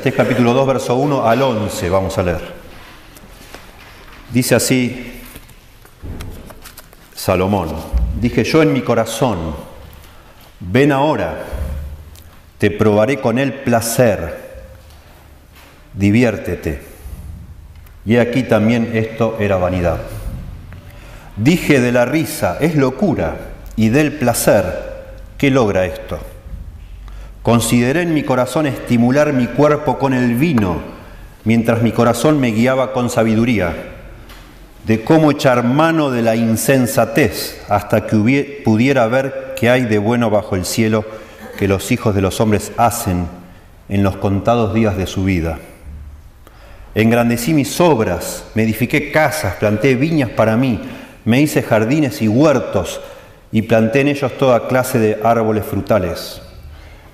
Capítulo 2, verso 1 al 11, vamos a leer. Dice así Salomón, dije yo en mi corazón, ven ahora, te probaré con el placer, diviértete. Y aquí también esto era vanidad. Dije de la risa, es locura, y del placer, ¿qué logra esto? Consideré en mi corazón estimular mi cuerpo con el vino, mientras mi corazón me guiaba con sabiduría, de cómo echar mano de la insensatez hasta que pudiera ver qué hay de bueno bajo el cielo que los hijos de los hombres hacen en los contados días de su vida. Engrandecí mis obras, me edifiqué casas, planté viñas para mí, me hice jardines y huertos y planté en ellos toda clase de árboles frutales.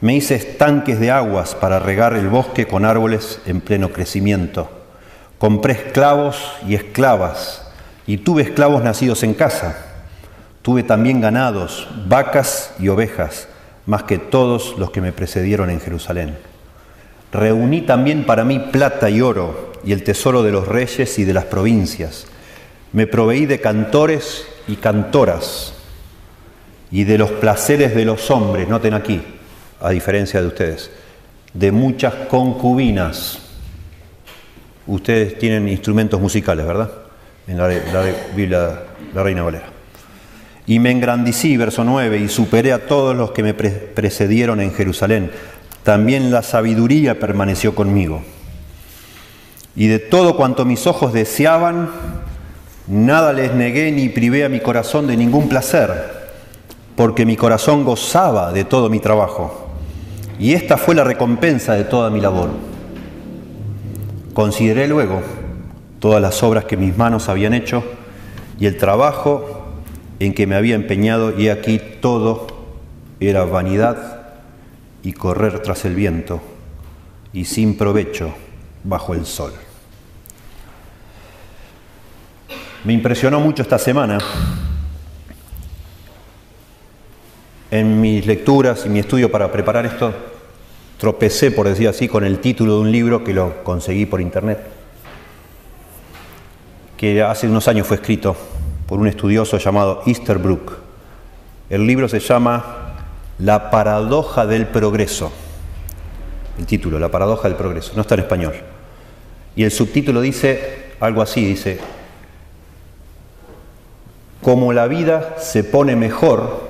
Me hice estanques de aguas para regar el bosque con árboles en pleno crecimiento. Compré esclavos y esclavas, y tuve esclavos nacidos en casa. Tuve también ganados, vacas y ovejas, más que todos los que me precedieron en Jerusalén. Reuní también para mí plata y oro, y el tesoro de los reyes y de las provincias. Me proveí de cantores y cantoras, y de los placeres de los hombres, noten aquí, a diferencia de ustedes, de muchas concubinas. Ustedes tienen instrumentos musicales, ¿verdad? En la, Biblia, la Reina Valera. Y me engrandecí, verso 9, y superé a todos los que me precedieron en Jerusalén. También la sabiduría permaneció conmigo. Y de todo cuanto mis ojos deseaban, nada les negué ni privé a mi corazón de ningún placer, porque mi corazón gozaba de todo mi trabajo y esta fue la recompensa de toda mi labor. Consideré luego todas las obras que mis manos habían hecho y el trabajo en que me había empeñado y aquí todo era vanidad y correr tras el viento y sin provecho bajo el sol. Me impresionó mucho esta semana En mis lecturas y mi estudio para preparar esto, tropecé, por decir así, con el título de un libro que lo conseguí por internet, que hace unos años fue escrito por un estudioso llamado Easterbrook. El libro se llama La paradoja del progreso. El título, La paradoja del progreso, no está en español. Y el subtítulo dice algo así, dice, como la vida se pone mejor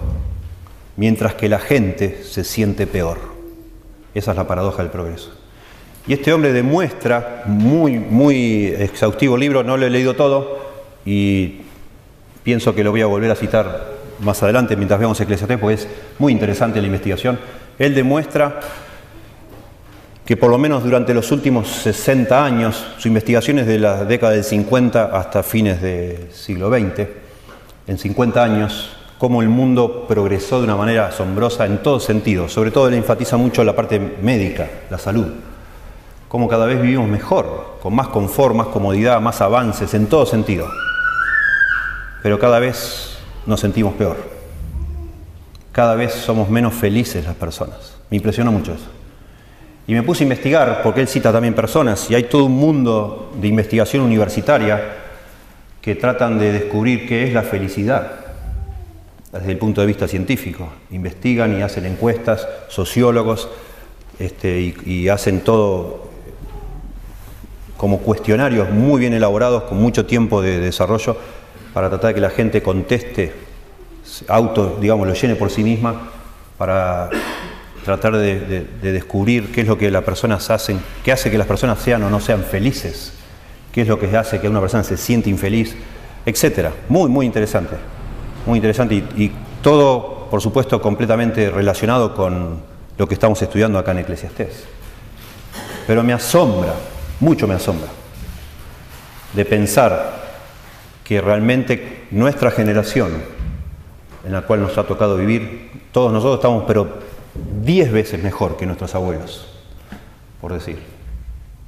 mientras que la gente se siente peor. Esa es la paradoja del progreso. Y este hombre demuestra, muy, muy exhaustivo libro, no lo he leído todo y pienso que lo voy a volver a citar más adelante mientras veamos Eclesiastés, porque es muy interesante la investigación. Él demuestra que por lo menos durante los últimos 60 años, su investigación es de la década del 50 hasta fines del siglo XX, en 50 años cómo el mundo progresó de una manera asombrosa en todo sentido. Sobre todo él enfatiza mucho la parte médica, la salud. Cómo cada vez vivimos mejor, con más confort, más comodidad, más avances, en todo sentido. Pero cada vez nos sentimos peor. Cada vez somos menos felices las personas. Me impresionó mucho eso. Y me puse a investigar, porque él cita también personas, y hay todo un mundo de investigación universitaria que tratan de descubrir qué es la felicidad desde el punto de vista científico. Investigan y hacen encuestas, sociólogos, este, y, hacen todo como cuestionarios muy bien elaborados, con mucho tiempo de desarrollo, para tratar de que la gente conteste, auto, digamos, lo llene por sí misma, para tratar de, de descubrir qué es lo que las personas hacen, qué hace que las personas sean o no sean felices, qué es lo que hace que una persona se siente infeliz, etcétera. Muy, muy interesante muy interesante y, todo, por supuesto, completamente relacionado con lo que estamos estudiando acá en Eclesiastés. Pero me asombra, mucho me asombra, de pensar que realmente nuestra generación, en la cual nos ha tocado vivir, todos nosotros estamos, pero diez veces mejor que nuestros abuelos, por decir.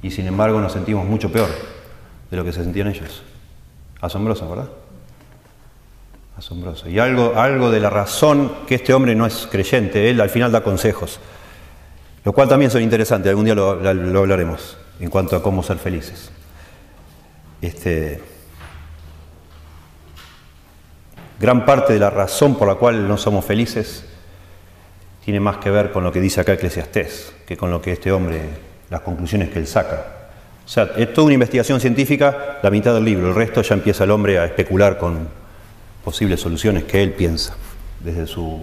Y sin embargo nos sentimos mucho peor de lo que se sentían ellos. Asombroso, ¿verdad? Asombroso. Y algo, algo de la razón que este hombre no es creyente, él al final da consejos. Lo cual también son interesantes, algún día lo, hablaremos en cuanto a cómo ser felices. Este, gran parte de la razón por la cual no somos felices tiene más que ver con lo que dice acá Eclesiastés que con lo que este hombre, las conclusiones que él saca. O sea, es toda una investigación científica, la mitad del libro, el resto ya empieza el hombre a especular con posibles soluciones que él piensa, desde su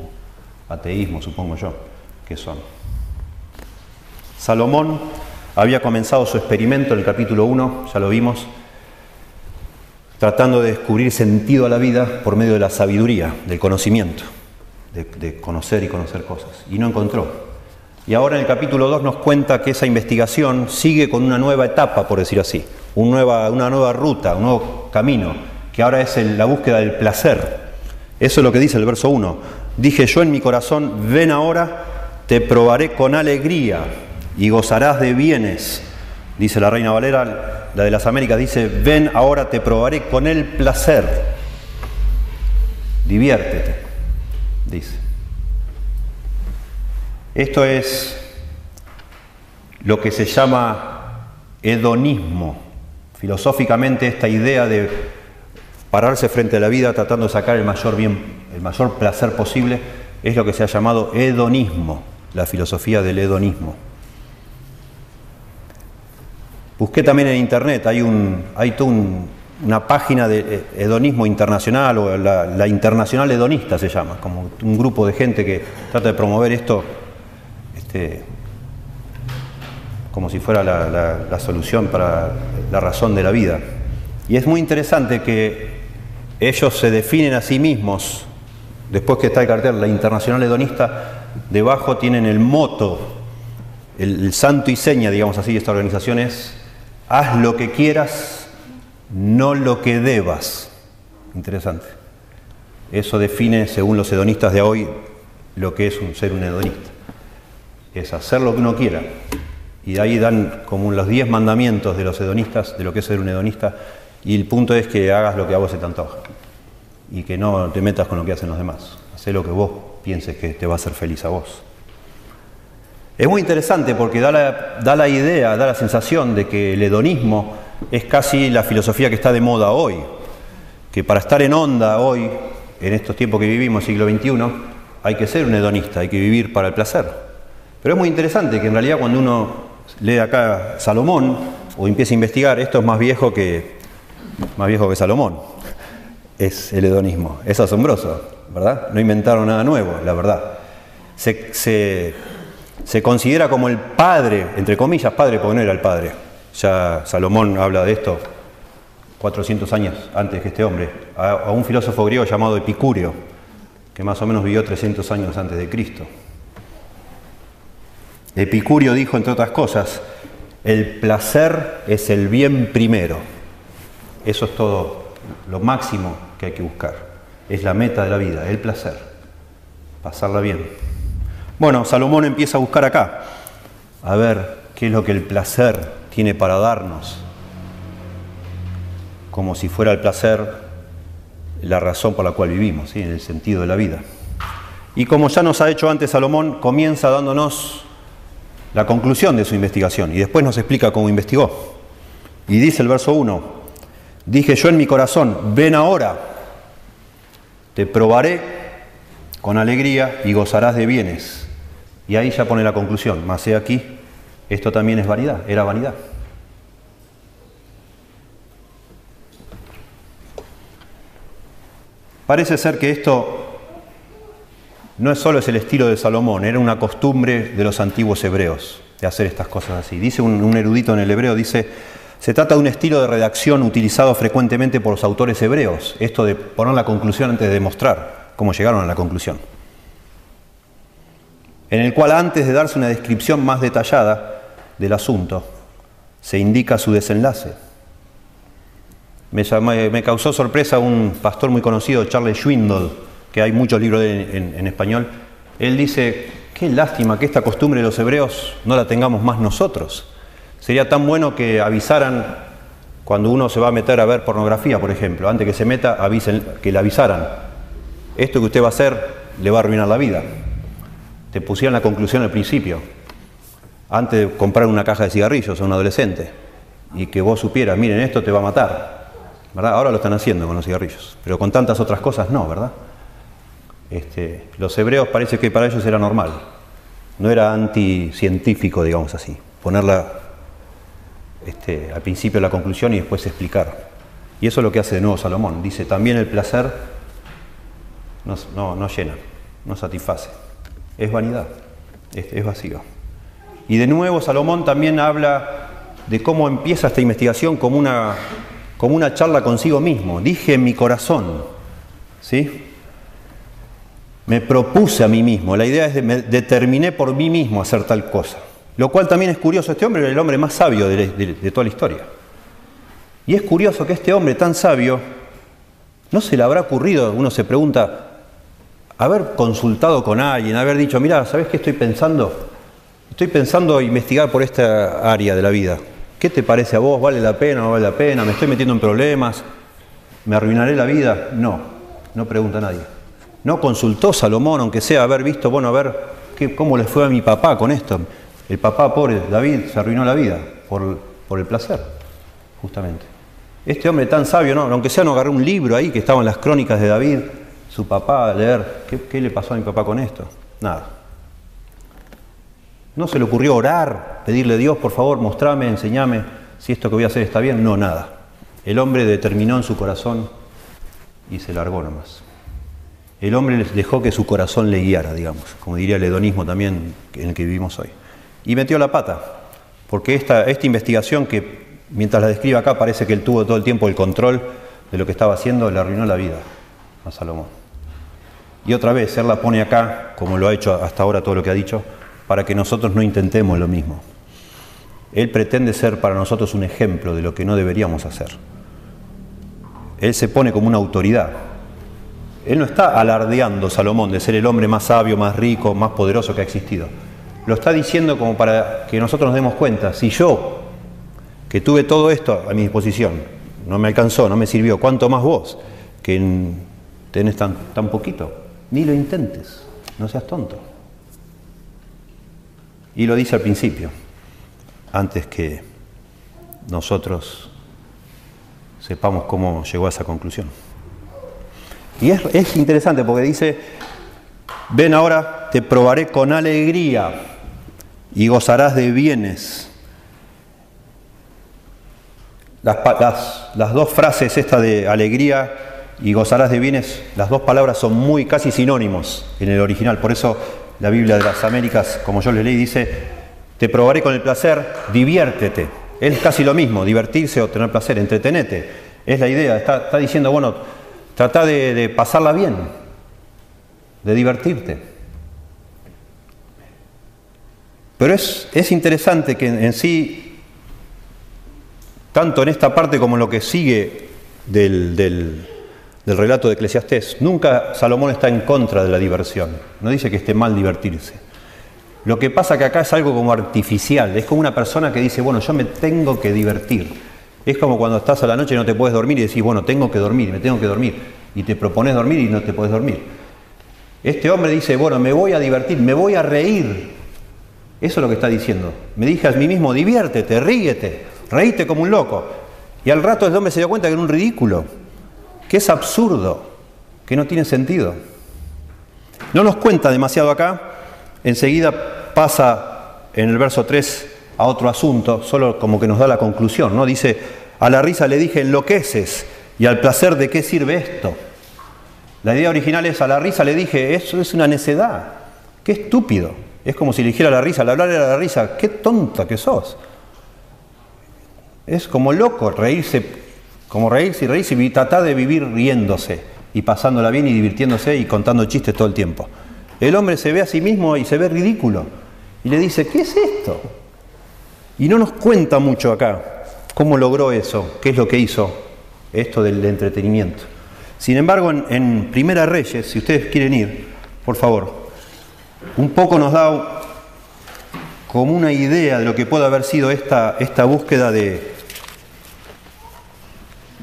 ateísmo, supongo yo, que son. Salomón había comenzado su experimento en el capítulo 1, ya lo vimos, tratando de descubrir sentido a la vida por medio de la sabiduría, del conocimiento, de, conocer y conocer cosas. Y no encontró. Y ahora en el capítulo 2 nos cuenta que esa investigación sigue con una nueva etapa, por decir así, una nueva, una nueva ruta, un nuevo camino, que ahora es la búsqueda del placer. Eso es lo que dice el verso 1. Dije yo en mi corazón, ven ahora, te probaré con alegría y gozarás de bienes. Dice la Reina Valera, la de las Américas dice, ven ahora te probaré con el placer. Diviértete, dice. Esto es lo que se llama hedonismo. Filosóficamente esta idea de pararse frente a la vida tratando de sacar el mayor bien, el mayor placer posible, es lo que se ha llamado hedonismo, la filosofía del hedonismo. Busqué también en internet, hay, un, hay una página de eh, hedonismo internacional, o la, internacional hedonista se llama, como un grupo de gente que trata de promover esto este, como si fuera la, solución para la razón de la vida. Y es muy interesante que ellos se definen a sí mismos, después que está el cartel, la internacional hedonista, debajo tienen el moto, el, santo y seña, digamos así, de esta organización es Haz lo que quieras, no lo que debas. Interesante. Eso define, según los hedonistas de hoy, lo que es un ser un hedonista. Es hacer lo que uno quiera. Y de ahí dan como los diez mandamientos de los hedonistas, de lo que es ser un hedonista. Y el punto es que hagas lo que a vos se te antoja. Y que no te metas con lo que hacen los demás. Haz lo que vos pienses que te va a hacer feliz a vos. Es muy interesante porque da la, idea, da la sensación de que el hedonismo es casi la filosofía que está de moda hoy, que para estar en onda hoy, en estos tiempos que vivimos, siglo XXI, hay que ser un hedonista, hay que vivir para el placer. Pero es muy interesante que en realidad cuando uno lee acá Salomón o empieza a investigar, esto es más viejo que, más viejo que Salomón, es el hedonismo. Es asombroso, ¿verdad? No inventaron nada nuevo, la verdad. se se considera como el padre, entre comillas padre, porque no era el padre. Ya Salomón habla de esto 400 años antes que este hombre, a, un filósofo griego llamado Epicurio, que más o menos vivió 300 años antes de Cristo. Epicurio dijo, entre otras cosas, el placer es el bien primero. Eso es todo lo máximo que hay que buscar. Es la meta de la vida, el placer. Pasarla bien. Bueno, Salomón empieza a buscar acá, a ver qué es lo que el placer tiene para darnos, como si fuera el placer la razón por la cual vivimos, en el sentido de la vida. Y como ya nos ha hecho antes Salomón, comienza dándonos la conclusión de su investigación y después nos explica cómo investigó. Y dice el verso 1, dije yo en mi corazón, ven ahora, te probaré con alegría y gozarás de bienes y ahí ya pone la conclusión, más he aquí, esto también es vanidad, era vanidad. Parece ser que esto no es solo es el estilo de Salomón, era una costumbre de los antiguos hebreos de hacer estas cosas así. Dice un, un erudito en el hebreo, dice, se trata de un estilo de redacción utilizado frecuentemente por los autores hebreos, esto de poner la conclusión antes de demostrar cómo llegaron a la conclusión en el cual antes de darse una descripción más detallada del asunto, se indica su desenlace. Me, causó sorpresa un pastor muy conocido, Charles Schwindel, que hay muchos libros en, en español. Él dice, qué lástima que esta costumbre de los hebreos no la tengamos más nosotros. Sería tan bueno que avisaran cuando uno se va a meter a ver pornografía, por ejemplo, antes que se meta, avisen, que le avisaran. Esto que usted va a hacer le va a arruinar la vida te pusieron la conclusión al principio. antes de comprar una caja de cigarrillos a un adolescente y que vos supieras, miren, esto te va a matar. ¿verdad? Ahora lo están haciendo con los cigarrillos, pero con tantas otras cosas no, ¿verdad? Este, los hebreos parece que para ellos era normal, no era anticientífico, digamos así, ponerla este, al principio la conclusión y después explicar. Y eso es lo que hace de nuevo Salomón. Dice, también el placer no, no, llena, no satisface. Es vanidad, es, es vacío. Y de nuevo Salomón también habla de cómo empieza esta investigación como una, como una charla consigo mismo. Dije en mi corazón, ¿sí? Me propuse a mí mismo, la idea es de me determiné por mí mismo hacer tal cosa. Lo cual también es curioso, este hombre era el hombre más sabio de, toda la historia. Y es curioso que este hombre tan sabio, no se le habrá ocurrido, uno se pregunta, haber consultado con alguien, haber dicho, mira, ¿sabes qué estoy pensando? Estoy pensando investigar por esta área de la vida. ¿Qué te parece a vos? ¿Vale la pena o no vale la pena? ¿Me estoy metiendo en problemas? ¿Me arruinaré la vida? No, no pregunta a nadie. No consultó Salomón, aunque sea haber visto, bueno, a ver cómo le fue a mi papá con esto. El papá, pobre David, se arruinó la vida por, el placer, justamente. Este hombre tan sabio, ¿no? aunque sea no agarró un libro ahí que estaban las crónicas de David, su papá, a leer, ¿qué, ¿qué le pasó a mi papá con esto? Nada. No se le ocurrió orar, pedirle a Dios, por favor, mostrame, enseñame si esto que voy a hacer está bien. No, nada. El hombre determinó en su corazón y se largó nomás. El hombre dejó que su corazón le guiara, digamos, como diría el hedonismo también en el que vivimos hoy. Y metió la pata, porque esta, esta investigación que mientras la describe acá parece que él tuvo todo el tiempo el control de lo que estaba haciendo, le arruinó la vida a Salomón. Y otra vez, él la pone acá, como lo ha hecho hasta ahora todo lo que ha dicho, para que nosotros no intentemos lo mismo. Él pretende ser para nosotros un ejemplo de lo que no deberíamos hacer. Él se pone como una autoridad, él no está alardeando, Salomón, de ser el hombre más sabio, más rico, más poderoso que ha existido. Lo está diciendo como para que nosotros nos demos cuenta. Si yo, que tuve todo esto a mi disposición, no me alcanzó, no me sirvió, ¿cuánto más vos, que tenés tan, tan poquito? Ni lo intentes, no seas tonto. Y lo dice al principio, antes que nosotros sepamos cómo llegó a esa conclusión. Y es, interesante porque dice, ven ahora, te probaré con alegría y gozarás de bienes. Las, dos frases, esta de alegría y gozarás de bienes, las dos palabras son muy casi sinónimos en el original. Por eso la Biblia de las Américas, como yo les leí, dice, te probaré con el placer, diviértete. Es casi lo mismo, divertirse o tener placer, entretenete. Es la idea, está diciendo, bueno, Trata de, pasarla bien, de divertirte. Pero es, es interesante que en, sí, tanto en esta parte como en lo que sigue del, del, relato de Eclesiastés, nunca Salomón está en contra de la diversión. No dice que esté mal divertirse. Lo que pasa que acá es algo como artificial, es como una persona que dice, bueno, yo me tengo que divertir. Es como cuando estás a la noche y no te puedes dormir y decís, bueno, tengo que dormir, me tengo que dormir. Y te propones dormir y no te puedes dormir. Este hombre dice, bueno, me voy a divertir, me voy a reír. Eso es lo que está diciendo. Me dije a mí mismo, diviértete, ríete, reíte como un loco. Y al rato el hombre se dio cuenta que era un ridículo, que es absurdo, que no tiene sentido. No nos cuenta demasiado acá, enseguida pasa en el verso 3 a otro asunto, solo como que nos da la conclusión, ¿no? Dice, a la risa le dije, enloqueces, y al placer de qué sirve esto. La idea original es, a la risa le dije, eso es una necedad, qué estúpido. Es como si le dijera a la risa, al hablar a la risa, qué tonta que sos. Es como loco reírse, como reírse y reírse y tratar de vivir riéndose y pasándola bien y divirtiéndose y contando chistes todo el tiempo. El hombre se ve a sí mismo y se ve ridículo. Y le dice, ¿qué es esto? Y no nos cuenta mucho acá cómo logró eso, qué es lo que hizo esto del entretenimiento. Sin embargo, en, Primera Reyes, si ustedes quieren ir, por favor, un poco nos da como una idea de lo que puede haber sido esta, esta búsqueda de,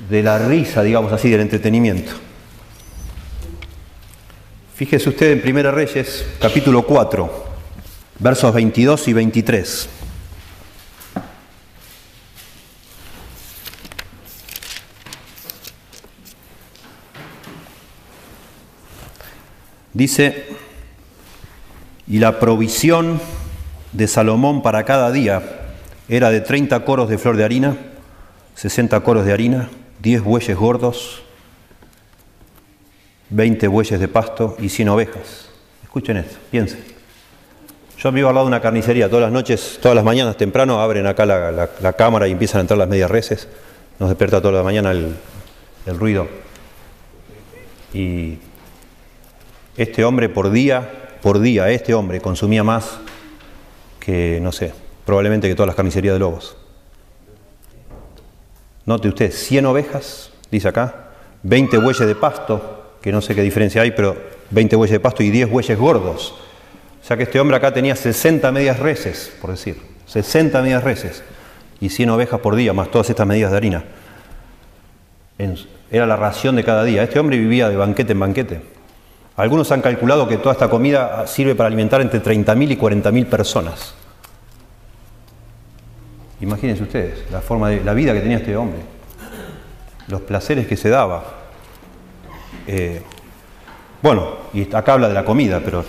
de la risa, digamos así, del entretenimiento. Fíjese usted en Primera Reyes, capítulo 4, versos 22 y 23. Dice, y la provisión de Salomón para cada día era de 30 coros de flor de harina, 60 coros de harina, 10 bueyes gordos, 20 bueyes de pasto y 100 ovejas. Escuchen esto, piensen. Yo vivo al lado de una carnicería, todas las noches, todas las mañanas temprano abren acá la, cámara y empiezan a entrar las medias reses. Nos despierta toda la mañana el, el ruido. Y este hombre por día, por día, este hombre consumía más que, no sé, probablemente que todas las carnicerías de lobos. Note usted, 100 ovejas, dice acá, 20 bueyes de pasto, que no sé qué diferencia hay, pero 20 bueyes de pasto y 10 bueyes gordos. O sea que este hombre acá tenía 60 medias reses, por decir, 60 medias reses y 100 ovejas por día, más todas estas medidas de harina. Era la ración de cada día. Este hombre vivía de banquete en banquete. Algunos han calculado que toda esta comida sirve para alimentar entre 30.000 y 40.000 personas. Imagínense ustedes la forma de la vida que tenía este hombre, los placeres que se daba. Eh, bueno, y acá habla de la comida, pero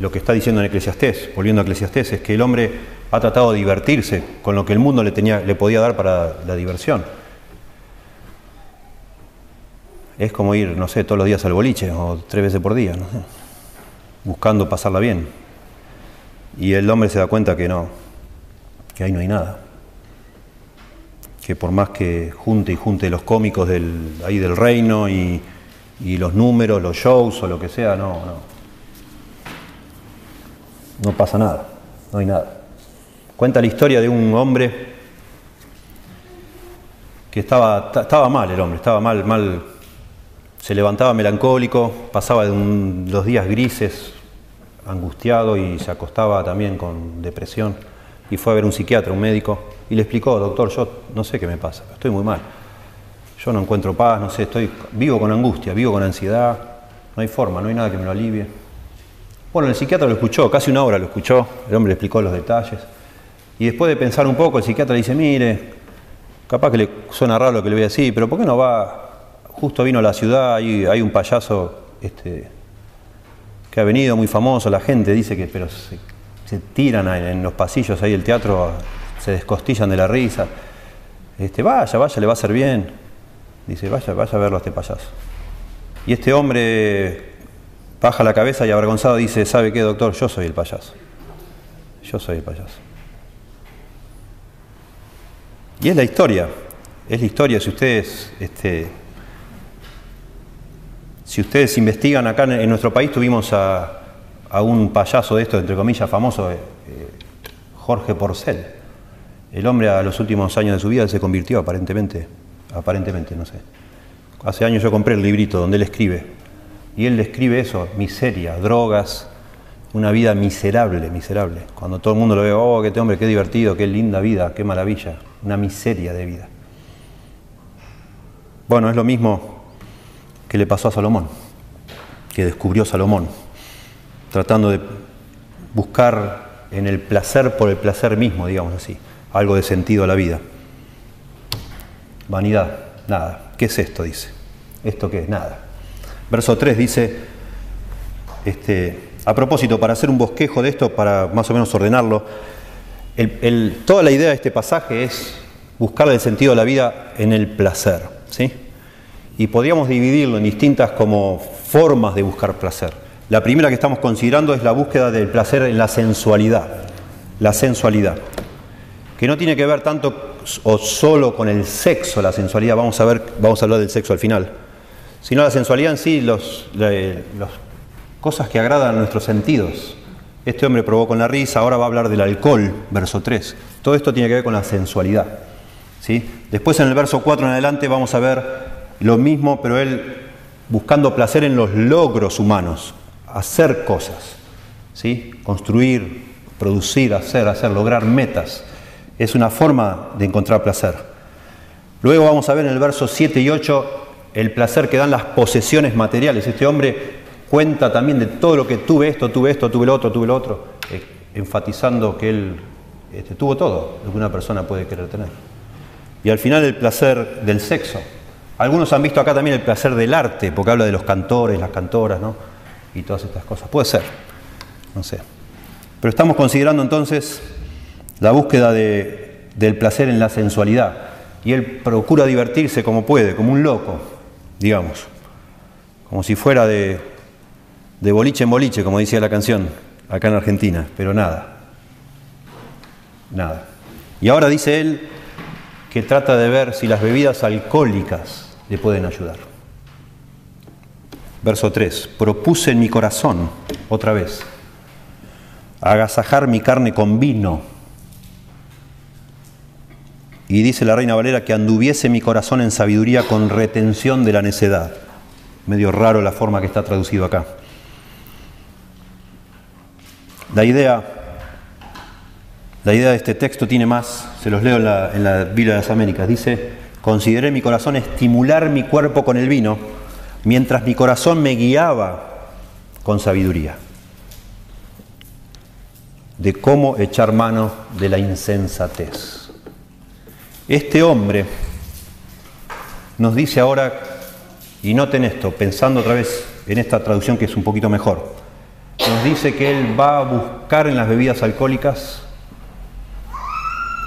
lo que está diciendo en Eclesiastés, volviendo a Eclesiastés, es que el hombre ha tratado de divertirse con lo que el mundo le podía dar para la diversión. Es como ir, no sé, todos los días al boliche o tres veces por día, buscando pasarla bien. Y el hombre se da cuenta que no, que ahí no hay nada. Que por más que junte y junte los cómicos del, ahí del reino y, los números, los shows o lo que sea, no, no. No pasa nada, no hay nada. Cuenta la historia de un hombre que estaba, estaba mal el hombre, estaba mal, mal, se levantaba melancólico, pasaba los días grises, angustiado y se acostaba también con depresión y fue a ver un psiquiatra, un médico, y le explicó, doctor, yo no sé qué me pasa, estoy muy mal. Yo no encuentro paz, no sé, estoy vivo con angustia, vivo con ansiedad, no hay forma, no hay nada que me lo alivie. Bueno, el psiquiatra lo escuchó, casi una hora lo escuchó, el hombre le explicó los detalles. Y después de pensar un poco, el psiquiatra le dice, mire, capaz que le suena raro lo que le voy a decir, pero ¿por qué no va? Justo vino a la ciudad, hay, un payaso este, que ha venido muy famoso, la gente dice que, pero se tiran en los pasillos ahí del teatro, se descostillan de la risa. Este, vaya, vaya, le va a hacer bien. Dice, vaya, vaya a verlo a este payaso. Y este hombre baja la cabeza y avergonzado dice, ¿sabe qué, doctor? Yo soy el payaso. Yo soy el payaso. Y es la historia, es la historia, si ustedes, este, si ustedes investigan acá en nuestro país, tuvimos a, un payaso de esto, entre comillas, famoso, eh, Jorge Porcel. El hombre a los últimos años de su vida se convirtió aparentemente, aparentemente, no sé. Hace años yo compré el librito donde él escribe, y él describe eso, miseria, drogas, una vida miserable, miserable. Cuando todo el mundo lo ve, oh, qué hombre, qué divertido, qué linda vida, qué maravilla, una miseria de vida. Bueno, es lo mismo que le pasó a Salomón, que descubrió Salomón tratando de buscar en el placer por el placer mismo, digamos así, algo de sentido a la vida. Vanidad, nada. ¿Qué es esto? Dice. ¿Esto qué es? Nada. Verso 3 dice, este, a propósito, para hacer un bosquejo de esto, para más o menos ordenarlo, toda la idea de este pasaje es buscar el sentido de la vida en el placer. ¿sí? Y podríamos dividirlo en distintas como formas de buscar placer. La primera que estamos considerando es la búsqueda del placer en la sensualidad. La sensualidad. Que no tiene que ver tanto o solo con el sexo, la sensualidad, vamos a ver, vamos a hablar del sexo al final, sino la sensualidad en sí, las cosas que agradan a nuestros sentidos. Este hombre probó con la risa, ahora va a hablar del alcohol, verso 3. Todo esto tiene que ver con la sensualidad. ¿sí? Después en el verso 4 en adelante vamos a ver lo mismo, pero él buscando placer en los logros humanos, hacer cosas, ¿sí? construir, producir, hacer, hacer, lograr metas. Es una forma de encontrar placer. Luego vamos a ver en el verso 7 y 8 el placer que dan las posesiones materiales. Este hombre cuenta también de todo lo que tuve esto, tuve esto, tuve lo otro, tuve lo otro, eh, enfatizando que él este, tuvo todo lo que una persona puede querer tener. Y al final el placer del sexo. Algunos han visto acá también el placer del arte, porque habla de los cantores, las cantoras, ¿no? y todas estas cosas. Puede ser, no sé. Pero estamos considerando entonces la búsqueda del placer en la sensualidad. Y él procura divertirse como puede, como un loco, digamos. Como si fuera de, de boliche en boliche, como decía la canción, acá en Argentina. Pero nada. Nada. Y ahora dice él que trata de ver si las bebidas alcohólicas le pueden ayudar. Verso 3. Propuse en mi corazón, otra vez, agasajar mi carne con vino. Y dice la reina Valera que anduviese mi corazón en sabiduría con retención de la necedad. Medio raro la forma que está traducido acá. La idea, la idea de este texto tiene más, se los leo en la, en la Biblia de las Américas. Dice, consideré mi corazón estimular mi cuerpo con el vino, mientras mi corazón me guiaba con sabiduría de cómo echar mano de la insensatez. Este hombre nos dice ahora, y noten esto, pensando otra vez en esta traducción que es un poquito mejor, nos dice que él va a buscar en las bebidas alcohólicas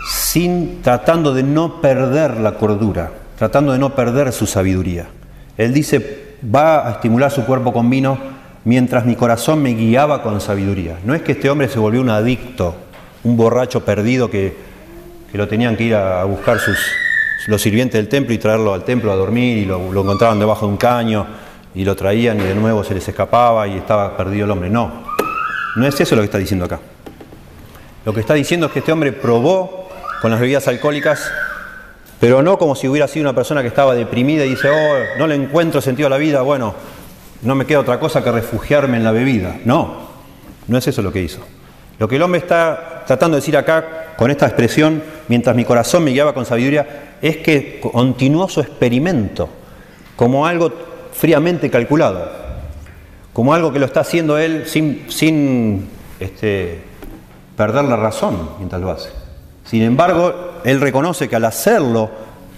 sin tratando de no perder la cordura, tratando de no perder su sabiduría. Él dice, va a estimular su cuerpo con vino mientras mi corazón me guiaba con sabiduría. No es que este hombre se volvió un adicto, un borracho perdido que, lo tenían que ir a buscar sus, los sirvientes del templo y traerlo al templo a dormir y lo, lo encontraban debajo de un caño y lo traían y de nuevo se les escapaba y estaba perdido el hombre. No, no es eso lo que está diciendo acá. Lo que está diciendo es que este hombre probó con las bebidas alcohólicas, pero no como si hubiera sido una persona que estaba deprimida y dice, oh, no le encuentro sentido a la vida, bueno, no me queda otra cosa que refugiarme en la bebida. No, no es eso lo que hizo. Lo que el hombre está tratando de decir acá con esta expresión, mientras mi corazón me guiaba con sabiduría, es que continuó su experimento como algo fríamente calculado, como algo que lo está haciendo él sin, sin este, perder la razón mientras lo hace. Sin embargo, él reconoce que al hacerlo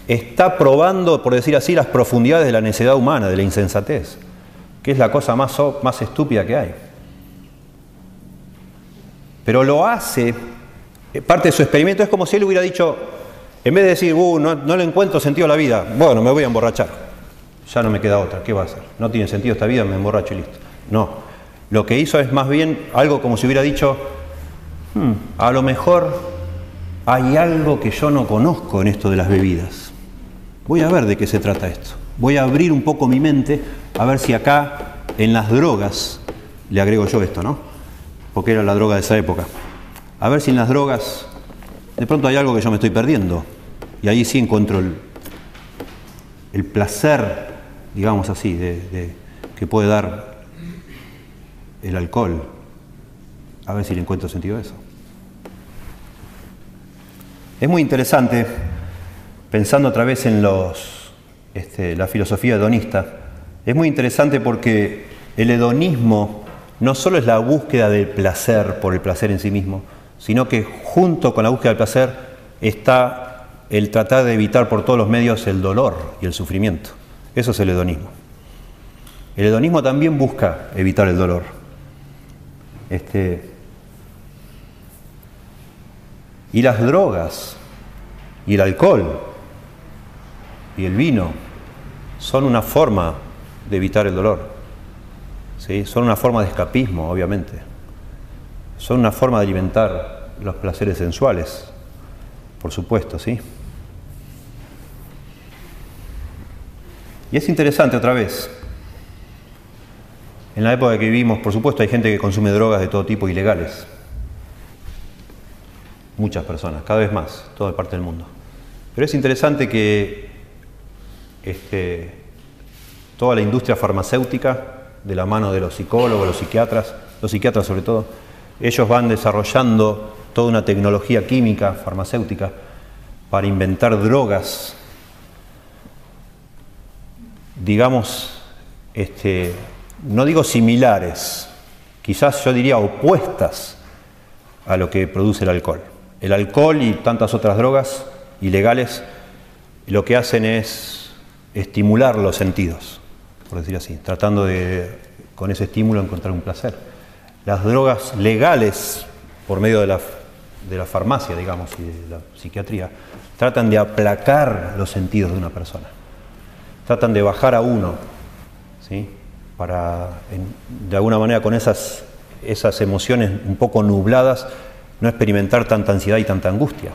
está probando, por decir así, las profundidades de la necedad humana, de la insensatez que es la cosa más, más estúpida que hay. Pero lo hace, eh, parte de su experimento es como si él hubiera dicho, en vez de decir, uh, no, no le encuentro sentido a la vida, bueno, me voy a emborrachar, ya no me queda otra, ¿qué va a hacer? No tiene sentido esta vida, me emborracho y listo. No, lo que hizo es más bien algo como si hubiera dicho, hmm, a lo mejor hay algo que yo no conozco en esto de las bebidas. Voy a ver de qué se trata esto. Voy a abrir un poco mi mente a ver si acá en las drogas, le agrego yo esto, ¿no? Porque era la droga de esa época. A ver si en las drogas de pronto hay algo que yo me estoy perdiendo. Y ahí sí encuentro el, placer, digamos así, de, que puede dar el alcohol. A ver si le encuentro sentido a eso. Es muy interesante, pensando otra vez en los, este, la filosofía hedonista, es muy interesante porque el hedonismo no solo es la búsqueda del placer por el placer en sí mismo, sino que junto con la búsqueda del placer está el tratar de evitar por todos los medios el dolor y el sufrimiento. Eso es el hedonismo. El hedonismo también busca evitar el dolor. Este, y las drogas, y el alcohol, y el vino, son una forma de evitar el dolor. ¿sí? Son una forma de escapismo, obviamente. Son una forma de alimentar los placeres sensuales, por supuesto, ¿sí? Y es interesante otra vez. En la época que vivimos, por supuesto, hay gente que consume drogas de todo tipo ilegales. Muchas personas, cada vez más, toda parte del mundo. Pero es interesante que este, toda la industria farmacéutica, de la mano de los psicólogos, los psiquiatras, los psiquiatras sobre todo, ellos van desarrollando toda una tecnología química, farmacéutica, para inventar drogas, digamos, este, no digo similares, quizás yo diría opuestas a lo que produce el alcohol. El alcohol y tantas otras drogas ilegales lo que hacen es estimular los sentidos por decir así, tratando de con ese estímulo encontrar un placer. Las drogas legales, por medio de la, de la farmacia, digamos, y de la psiquiatría, tratan de aplacar los sentidos de una persona. Tratan de bajar a uno, ¿sí? para, de alguna manera, con esas, esas emociones un poco nubladas, no experimentar tanta ansiedad y tanta angustia.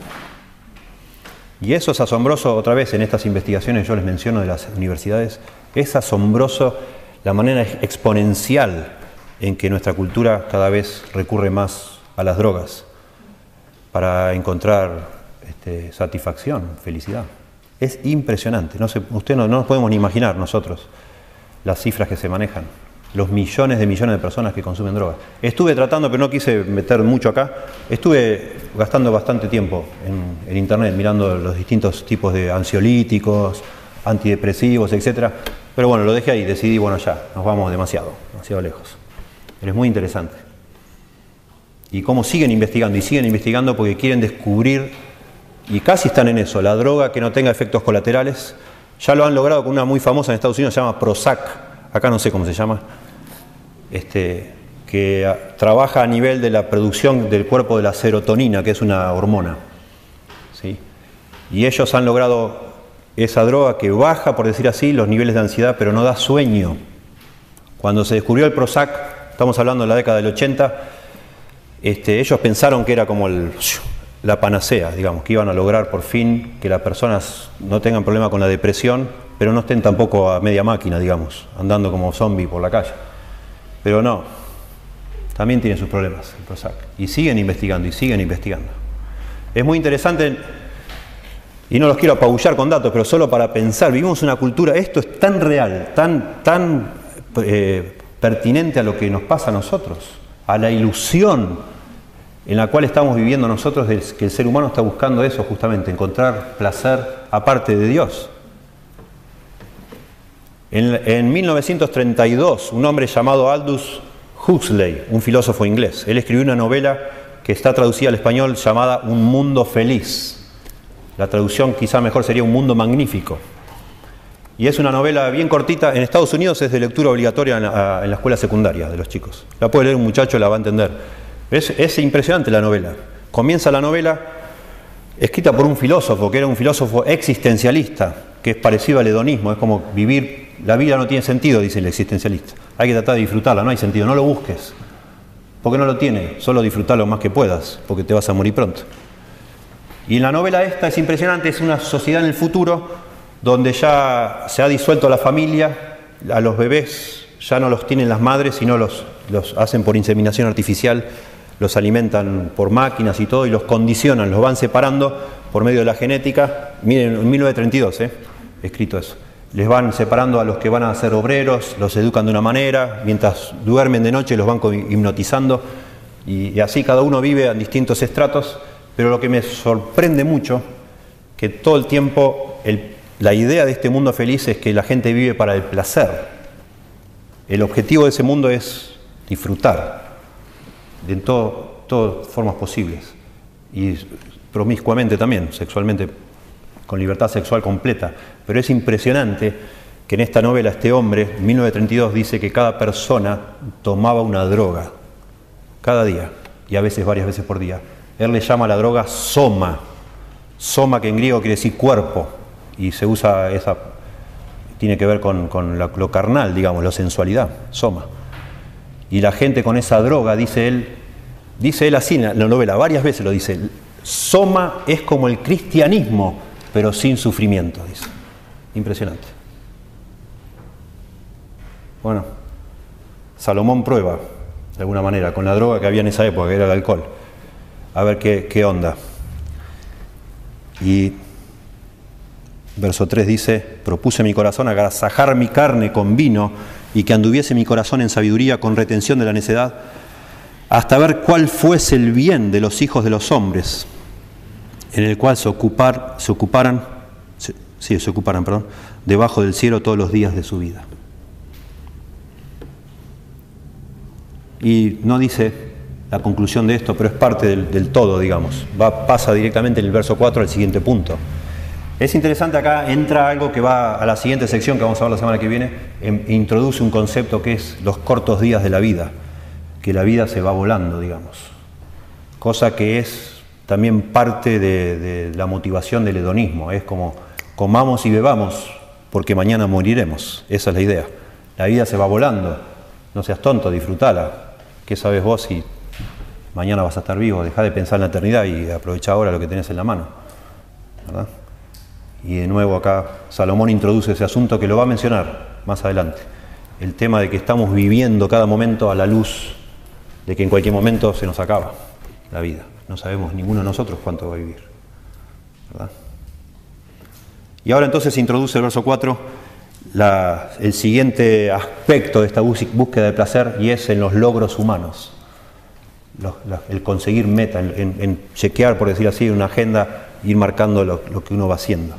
Y eso es asombroso, otra vez en estas investigaciones yo les menciono de las universidades, es asombroso la manera exponencial en que nuestra cultura cada vez recurre más a las drogas para encontrar este, satisfacción, felicidad. Es impresionante, no usted no, no nos podemos ni imaginar nosotros las cifras que se manejan, los millones de millones de personas que consumen drogas. Estuve tratando, pero no quise meter mucho acá, estuve gastando bastante tiempo en, en internet mirando los distintos tipos de ansiolíticos, antidepresivos, etc. Pero bueno, lo dejé ahí, decidí, bueno, ya, nos vamos demasiado, demasiado lejos. Pero es muy interesante. Y cómo siguen investigando, y siguen investigando porque quieren descubrir, y casi están en eso, la droga que no tenga efectos colaterales, ya lo han logrado con una muy famosa en Estados Unidos, se llama Prozac, acá no sé cómo se llama, este, que trabaja a nivel de la producción del cuerpo de la serotonina, que es una hormona. ¿sí? Y ellos han logrado esa droga que baja, por decir así, los niveles de ansiedad, pero no da sueño. Cuando se descubrió el Prozac, estamos hablando de la década del 80, este, ellos pensaron que era como la panacea, digamos, que iban a lograr por fin que las personas no tengan problema con la depresión, pero no estén tampoco a media máquina, digamos, andando como zombies por la calle. Pero no, también tienen sus problemas el Prozac. Y siguen investigando y siguen investigando. Es muy interesante, y no los quiero apabullar con datos, pero solo para pensar, vivimos una cultura, esto es tan real, tan, tan eh, pertinente a lo que nos pasa a nosotros, a la ilusión en la cual estamos viviendo nosotros que el ser humano está buscando eso justamente, encontrar placer aparte de Dios. En, 1932, un hombre llamado Aldous Huxley, un filósofo inglés, él escribió una novela que está traducida al español llamada Un mundo feliz. La traducción quizá mejor sería Un mundo magnífico. Y es una novela bien cortita. En Estados Unidos es de lectura obligatoria en la, escuela secundaria de los chicos. La puede leer un muchacho, la va a entender. Es, impresionante la novela. Comienza la novela escrita por un filósofo, que era un filósofo existencialista, que es parecido al hedonismo, es como vivir, la vida no tiene sentido, dice el existencialista. Hay que tratar de disfrutarla, no hay sentido, no lo busques, porque no lo tiene, solo disfrutar lo más que puedas, porque te vas a morir pronto. Y en la novela esta es impresionante, es una sociedad en el futuro donde ya se ha disuelto la familia, a los bebés ya no los tienen las madres, sino los, los hacen por inseminación artificial los alimentan por máquinas y todo y los condicionan, los van separando por medio de la genética. Miren, en 1932, ¿eh? escrito eso. Les van separando a los que van a ser obreros, los educan de una manera, mientras duermen de noche los van hipnotizando y, así cada uno vive en distintos estratos, pero lo que me sorprende mucho, que todo el tiempo la idea de este mundo feliz es que la gente vive para el placer. El objetivo de ese mundo es disfrutar, de todas formas posibles y promiscuamente también, sexualmente, con libertad sexual completa. Pero es impresionante que en esta novela este hombre, en 1932, dice que cada persona tomaba una droga, cada día, y a veces varias veces por día. Él le llama a la droga soma, soma que en griego quiere decir cuerpo, y se usa esa, tiene que ver con, lo carnal, digamos, la sensualidad, soma. Y la gente con esa droga, dice él, dice él así en la novela, varias veces lo dice, Soma es como el cristianismo, pero sin sufrimiento, dice. Impresionante. Bueno, Salomón prueba, de alguna manera, con la droga que había en esa época, que era el alcohol. A ver qué, qué onda. Y verso 3 dice, propuse mi corazón agasajar mi carne con vino y que anduviese mi corazón en sabiduría con retención de la necedad, hasta ver cuál fuese el bien de los hijos de los hombres, en el cual se, ocupar, se ocuparan, sí, se ocuparan, perdón, debajo del cielo todos los días de su vida. Y no dice la conclusión de esto, pero es parte del, todo, digamos. Va, pasa directamente en el verso 4 al siguiente punto. Es interesante acá, entra algo que va a la siguiente sección que vamos a ver la semana que viene, em, introduce un concepto que es los cortos días de la vida, que la vida se va volando, digamos. Cosa que es también parte de, la motivación del hedonismo, es como comamos y bebamos porque mañana moriremos, esa es la idea. La vida se va volando, no seas tonto, disfrutala. ¿Qué sabes vos si mañana vas a estar vivo? Deja de pensar en la eternidad y aprovecha ahora lo que tenés en la mano. Y de nuevo acá Salomón introduce ese asunto que lo va a mencionar más adelante. El tema de que estamos viviendo cada momento a la luz de que en cualquier momento se nos acaba la vida. No sabemos ninguno de nosotros cuánto va a vivir. ¿verdad? Y ahora entonces se introduce el verso 4 la, el siguiente aspecto de esta búsqueda de placer y es en los logros humanos. El conseguir meta, en, chequear, por decir así, una agenda, ir marcando lo, lo que uno va haciendo.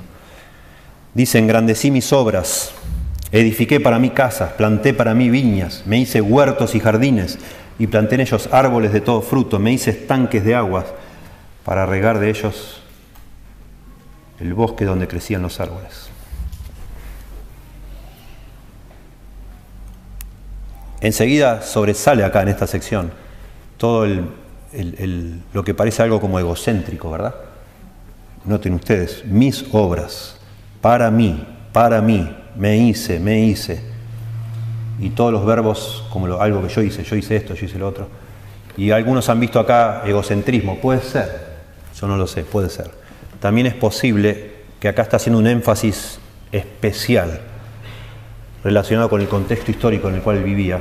Dice, engrandecí mis obras, edifiqué para mí casas, planté para mí viñas, me hice huertos y jardines y planté en ellos árboles de todo fruto, me hice estanques de aguas para regar de ellos el bosque donde crecían los árboles. Enseguida sobresale acá en esta sección todo el, lo que parece algo como egocéntrico, ¿verdad? Noten ustedes, mis obras, para mí, para mí, me hice, me hice. Y todos los verbos como algo que yo hice, yo hice esto, yo hice lo otro. Y algunos han visto acá egocentrismo, puede ser, yo no lo sé, puede ser. También es posible que acá está haciendo un énfasis especial relacionado con el contexto histórico en el cual vivía,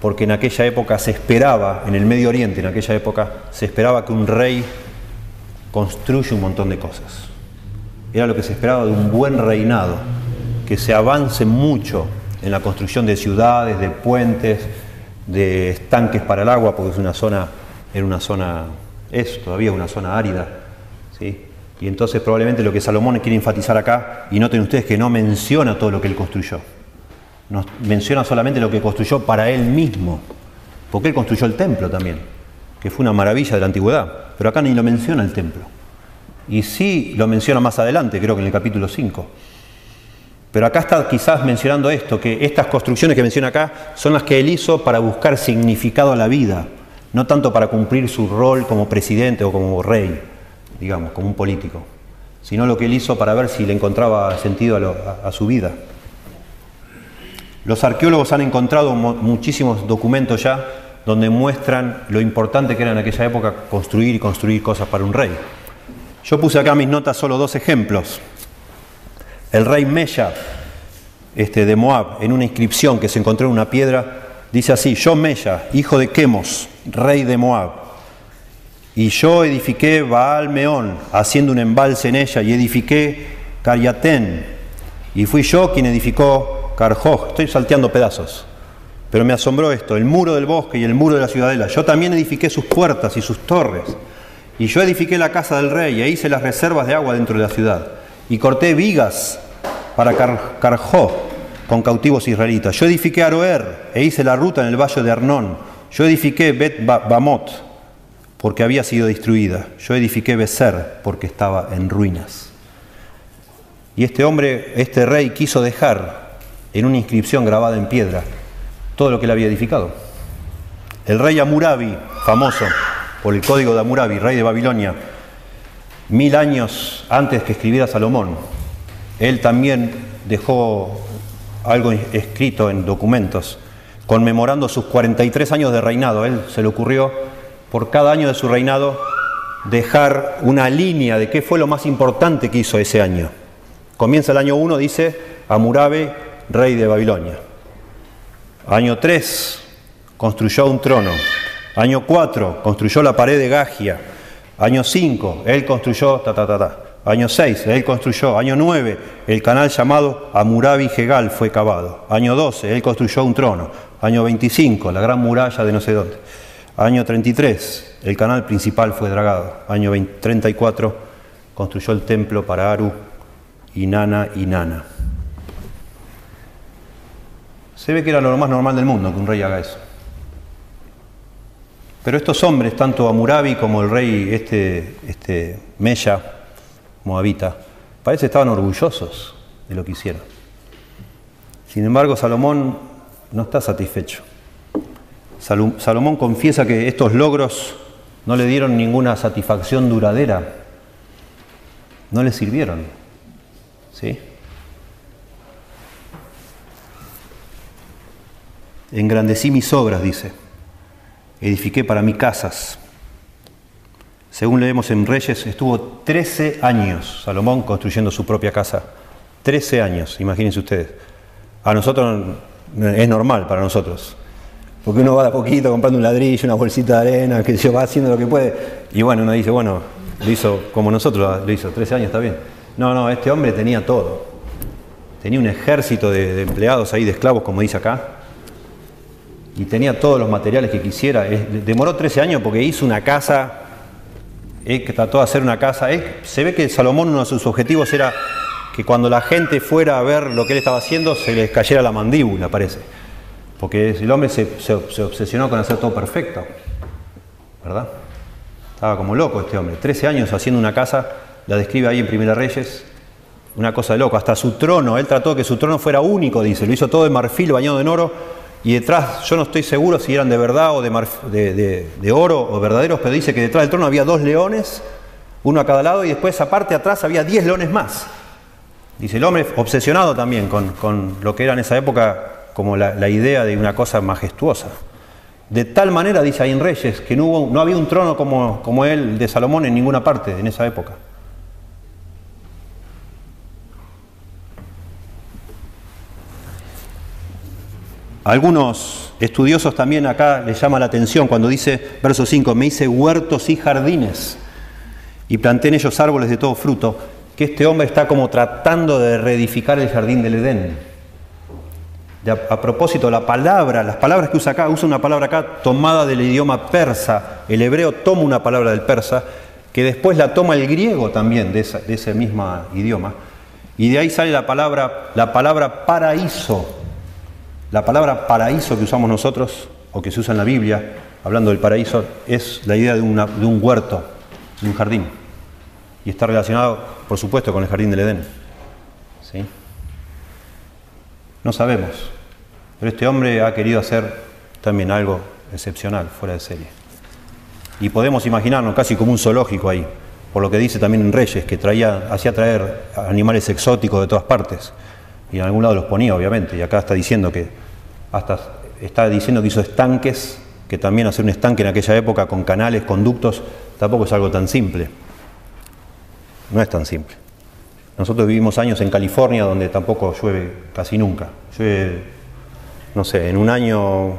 porque en aquella época se esperaba, en el Medio Oriente, en aquella época, se esperaba que un rey construya un montón de cosas. Era lo que se esperaba de un buen reinado, que se avance mucho en la construcción de ciudades, de puentes, de estanques para el agua, porque es una zona, era una zona, es todavía una zona árida, ¿sí? Y entonces probablemente lo que Salomón quiere enfatizar acá, y noten ustedes que no menciona todo lo que él construyó, menciona solamente lo que construyó para él mismo, porque él construyó el templo también, que fue una maravilla de la antigüedad, pero acá ni lo menciona el templo. Y sí lo menciona más adelante, creo que en el capítulo 5. Pero acá está quizás mencionando esto, que estas construcciones que menciona acá son las que él hizo para buscar significado a la vida, no tanto para cumplir su rol como presidente o como rey, digamos, como un político, sino lo que él hizo para ver si le encontraba sentido a, su vida. Los arqueólogos han encontrado muchísimos documentos ya donde muestran lo importante que era en aquella época construir y construir cosas para un rey. Yo puse acá mis notas solo dos ejemplos. El rey Mesha este, de Moab, en una inscripción que se encontró en una piedra, dice así, yo Mesha, hijo de Quemos, rey de Moab, y yo edifiqué Baal Meón, haciendo un embalse en ella, y edifiqué Cariatén, y fui yo quien edificó Carjoj, estoy salteando pedazos. Pero me asombró esto, el muro del bosque y el muro de la ciudadela. Yo también edifiqué sus puertas y sus torres. Y yo edifiqué la casa del rey e hice las reservas de agua dentro de la ciudad. Y corté vigas para Car Carjó con cautivos israelitas. Yo edifiqué Aroer e hice la ruta en el valle de Arnón. Yo edifiqué Bet Bamot porque había sido destruida. Yo edifiqué Becer porque estaba en ruinas. Y este hombre, este rey, quiso dejar en una inscripción grabada en piedra todo lo que él había edificado. El rey Amurabi, famoso por el código de Amurabi, rey de Babilonia, mil años antes que escribiera Salomón, él también dejó algo escrito en documentos, conmemorando sus 43 años de reinado. él se le ocurrió, por cada año de su reinado, dejar una línea de qué fue lo más importante que hizo ese año. Comienza el año 1, dice, Amurabi rey de Babilonia. Año 3, construyó un trono. Año 4, construyó la pared de Gagia. Año 5, él construyó ta ta ta ta. Año 6, él construyó. Año 9, el canal llamado Amurabi Gegal fue cavado. Año 12, él construyó un trono. Año 25, la gran muralla de no sé dónde. Año 33, el canal principal fue dragado. Año 20, 34, construyó el templo para Aru, Inanna y Nana. Se ve que era lo más normal del mundo que un rey haga eso. Pero estos hombres, tanto Amurabi como el rey este, este Meya, Moabita, Parece que estaban orgullosos de lo que hicieron. Sin embargo, Salomón no está satisfecho. Salomón confiesa que estos logros no le dieron ninguna satisfacción duradera, no le sirvieron. ¿Sí? Engrandecí mis obras, dice. Edifiqué para mí casas. Según leemos en Reyes, estuvo 13 años Salomón construyendo su propia casa. 13 años, imagínense ustedes. A nosotros es normal para nosotros. Porque uno va de a poquito comprando un ladrillo, una bolsita de arena, que se va haciendo lo que puede. Y bueno, uno dice, bueno, lo hizo como nosotros, lo hizo, 13 años está bien. No, no, este hombre tenía todo. Tenía un ejército de empleados ahí, de esclavos, como dice acá y tenía todos los materiales que quisiera. Demoró 13 años porque hizo una casa, eh, trató de hacer una casa. se ve que Salomón uno de sus objetivos era que cuando la gente fuera a ver lo que él estaba haciendo se les cayera la mandíbula, parece. Porque el hombre se, se obsesionó con hacer todo perfecto. ¿Verdad? Estaba como loco este hombre. 13 años haciendo una casa, la describe ahí en Primera Reyes, una cosa de loco. Hasta su trono, él trató que su trono fuera único, dice. Lo hizo todo de marfil bañado en oro y detrás, yo no estoy seguro si eran de verdad o de, de, oro o verdaderos, pero dice que detrás del trono había dos leones, uno a cada lado, y después aparte atrás había diez leones más. Dice el hombre obsesionado también con, lo que era en esa época como la, idea de una cosa majestuosa. De tal manera, dice ahí en Reyes, que no, hubo, no había un trono como, como el de Salomón en ninguna parte en esa época. Algunos estudiosos también acá les llama la atención cuando dice, verso 5, me hice huertos y jardines y planté en ellos árboles de todo fruto, que este hombre está como tratando de reedificar el jardín del Edén. a, propósito, la palabra, las palabras que usa acá, usa una palabra acá tomada del idioma persa. El hebreo toma una palabra del persa, que después la toma el griego también de, de ese mismo idioma. Y de ahí sale la palabra, la palabra paraíso, la palabra paraíso que usamos nosotros, o que se usa en la Biblia, hablando del paraíso, es la idea de, un huerto, de un jardín. Y está relacionado, por supuesto, con el jardín del Edén. ¿Sí? No sabemos, pero este hombre ha querido hacer también algo excepcional, fuera de serie. Y podemos imaginarnos casi como un zoológico ahí, por lo que dice también en Reyes, que traía, hacía traer animales exóticos de todas partes. Y en algún lado los ponía, obviamente. Y acá está diciendo que hasta está diciendo que hizo estanques, que también hacer un estanque en aquella época con canales, conductos, tampoco es algo tan simple. No es tan simple. Nosotros vivimos años en California donde tampoco llueve casi nunca. Llueve, no sé, en un año,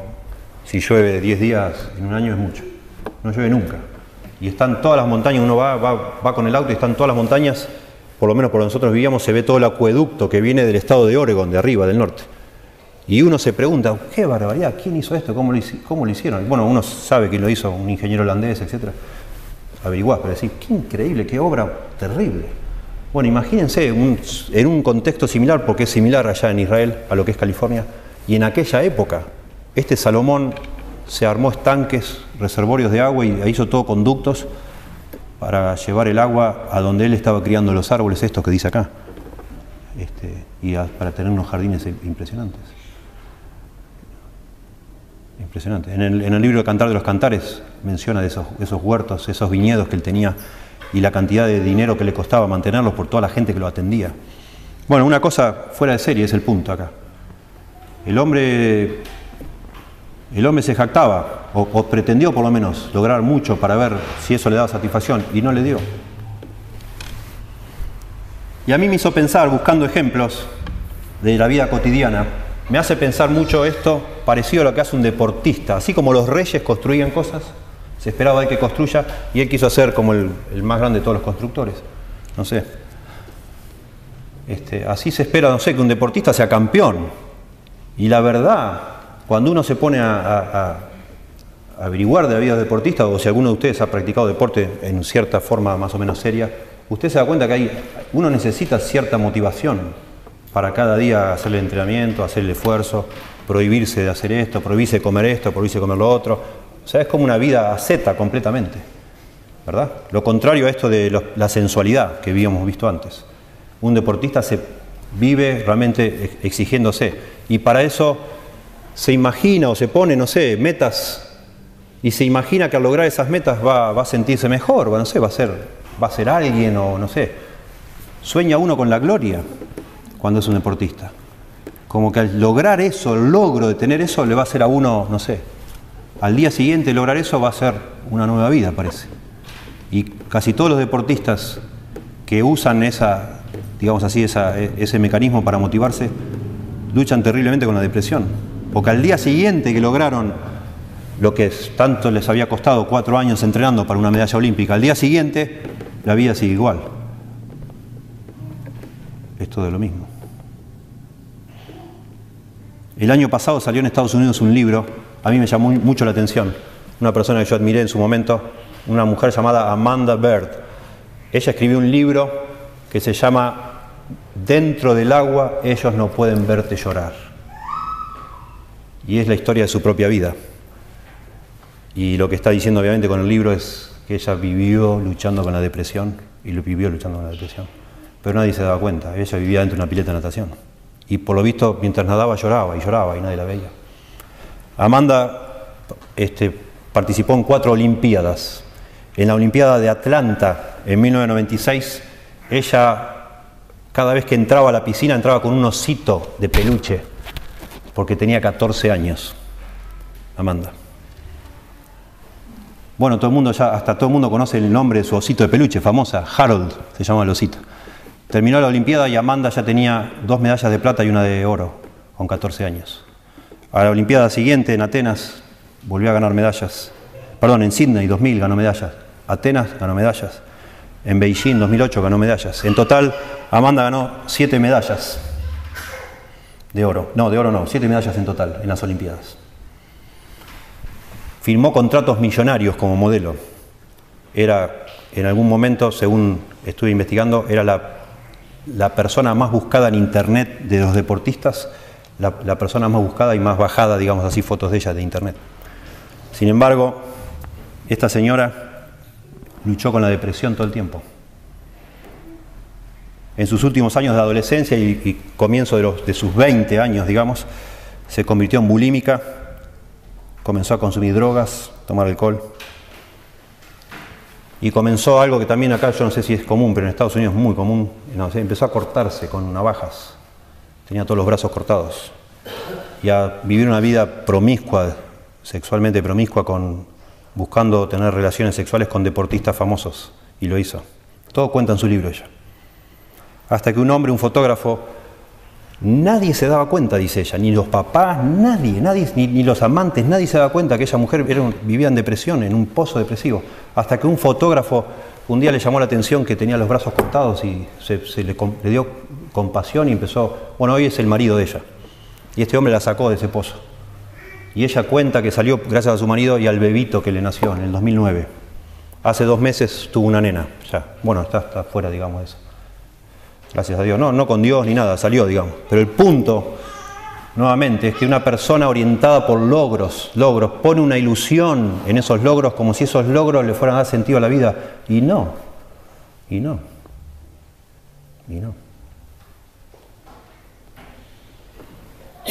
si llueve 10 días, en un año es mucho. No llueve nunca. Y están todas las montañas, uno va, va, va con el auto y están todas las montañas, por lo menos por nosotros vivíamos, se ve todo el acueducto que viene del estado de Oregon, de arriba, del norte. Y uno se pregunta, qué barbaridad, ¿quién hizo esto? ¿Cómo lo, cómo lo hicieron? Bueno, uno sabe que lo hizo un ingeniero holandés, etc. Averiguás, pero decir, qué increíble, qué obra terrible. Bueno, imagínense en un contexto similar, porque es similar allá en Israel a lo que es California, y en aquella época, este Salomón se armó estanques, reservorios de agua y hizo todo conductos para llevar el agua a donde él estaba criando los árboles, estos que dice acá, este, y para tener unos jardines impresionantes. Impresionante. En el, libro de Cantar de los Cantares menciona de esos, huertos, esos viñedos que él tenía y la cantidad de dinero que le costaba mantenerlos por toda la gente que lo atendía. Bueno, una cosa fuera de serie es el punto acá. El hombre, el hombre se jactaba, o, pretendió por lo menos lograr mucho para ver si eso le daba satisfacción, y no le dio. Y a mí me hizo pensar, buscando ejemplos de la vida cotidiana, me hace pensar mucho esto parecido a lo que hace un deportista. Así como los reyes construían cosas, se esperaba de que construya y él quiso ser como el, más grande de todos los constructores. No sé. Este, así se espera, no sé, que un deportista sea campeón. Y la verdad, cuando uno se pone a, averiguar de la vida deportista, o si alguno de ustedes ha practicado deporte en cierta forma más o menos seria, usted se da cuenta que hay, uno necesita cierta motivación para cada día hacer el entrenamiento, hacer el esfuerzo, prohibirse de hacer esto, prohibirse de comer esto, prohibirse de comer lo otro. O sea, es como una vida asceta completamente, ¿verdad? Lo contrario a esto de la sensualidad que habíamos visto antes. un deportista se vive realmente exigiéndose. Y para eso se imagina o se pone, no sé, metas y se imagina que al lograr esas metas va, a sentirse mejor, va, no sé, va a, ser, va a ser alguien o no sé. Sueña uno con la gloria cuando es un deportista. Como que al lograr eso, el logro de tener eso, le va a hacer a uno, no sé, al día siguiente lograr eso va a ser una nueva vida, parece. Y casi todos los deportistas que usan esa, digamos así, ese mecanismo para motivarse, luchan terriblemente con la depresión. Porque al día siguiente que lograron lo que tanto les había costado cuatro años entrenando para una medalla olímpica, al día siguiente la vida sigue igual. Es todo lo mismo. El año pasado salió en Estados Unidos un libro, a mí me llamó mucho la atención, una persona que yo admiré en su momento, una mujer llamada Amanda Bird. Ella escribió un libro que se llama Dentro del agua ellos no pueden verte llorar. Y es la historia de su propia vida. Y lo que está diciendo obviamente con el libro es que ella vivió luchando con la depresión y lo vivió luchando con la depresión. Pero nadie se daba cuenta, ella vivía dentro de una pileta de natación. Y por lo visto, mientras nadaba lloraba y lloraba y nadie la veía. Amanda este, participó en cuatro Olimpiadas. En la Olimpiada de Atlanta en 1996, ella cada vez que entraba a la piscina entraba con un osito de peluche, porque tenía 14 años, Amanda. Bueno, todo el mundo ya, hasta todo el mundo conoce el nombre de su osito de peluche, famosa, Harold, se llama el osito. Terminó la Olimpiada y Amanda ya tenía dos medallas de plata y una de oro, con 14 años. A la Olimpiada siguiente, en Atenas, volvió a ganar medallas. Perdón, en Sydney 2000 ganó medallas. Atenas ganó medallas. En Beijing 2008 ganó medallas. En total, Amanda ganó siete medallas de oro. No, de oro no, siete medallas en total en las Olimpiadas. Firmó contratos millonarios como modelo. Era, en algún momento, según estuve investigando, era la, persona más buscada en Internet de los deportistas, la, la persona más buscada y más bajada, digamos así, fotos de ella de Internet. Sin embargo, esta señora luchó con la depresión todo el tiempo. En sus últimos años de adolescencia y, comienzo de, sus 20 años, digamos, se convirtió en bulímica, comenzó a consumir drogas, tomar alcohol. Y comenzó algo que también acá yo no sé si es común, pero en Estados Unidos es muy común. empezó a cortarse con navajas. Tenía todos los brazos cortados. Y a vivir una vida promiscua, sexualmente promiscua con buscando tener relaciones sexuales con deportistas famosos, y lo hizo. Todo cuenta en su libro ella. Hasta que un hombre, un fotógrafo, nadie se daba cuenta, dice ella, ni los papás, nadie, nadie ni, los amantes, nadie se daba cuenta que esa mujer vivía en depresión, en un pozo depresivo. Hasta que un fotógrafo un día le llamó la atención que tenía los brazos cortados y se, le, dio compasión y empezó, bueno, hoy es el marido de ella. Y este hombre la sacó de ese pozo. Y ella cuenta que salió gracias a su marido y al bebito que le nació en el 2009. Hace dos meses tuvo una nena, ya. Bueno, está, está fuera, digamos, de eso. Gracias a Dios. No, no con Dios ni nada, salió, digamos. Pero el punto, nuevamente, es que una persona orientada por logros, logros, pone una ilusión en esos logros como si esos logros le fueran a dar sentido a la vida. Y no, y no, y no.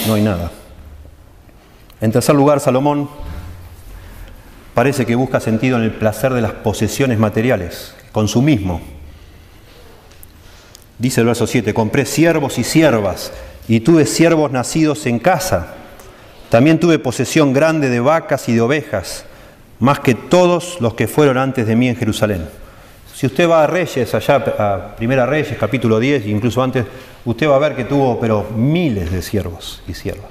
No hay nada. En tercer lugar, Salomón parece que busca sentido en el placer de las posesiones materiales, consumismo. Dice el verso 7, compré siervos y siervas, y tuve siervos nacidos en casa. También tuve posesión grande de vacas y de ovejas, más que todos los que fueron antes de mí en Jerusalén. Si usted va a Reyes, allá a Primera Reyes, capítulo 10, incluso antes, usted va a ver que tuvo, pero miles de siervos y siervas.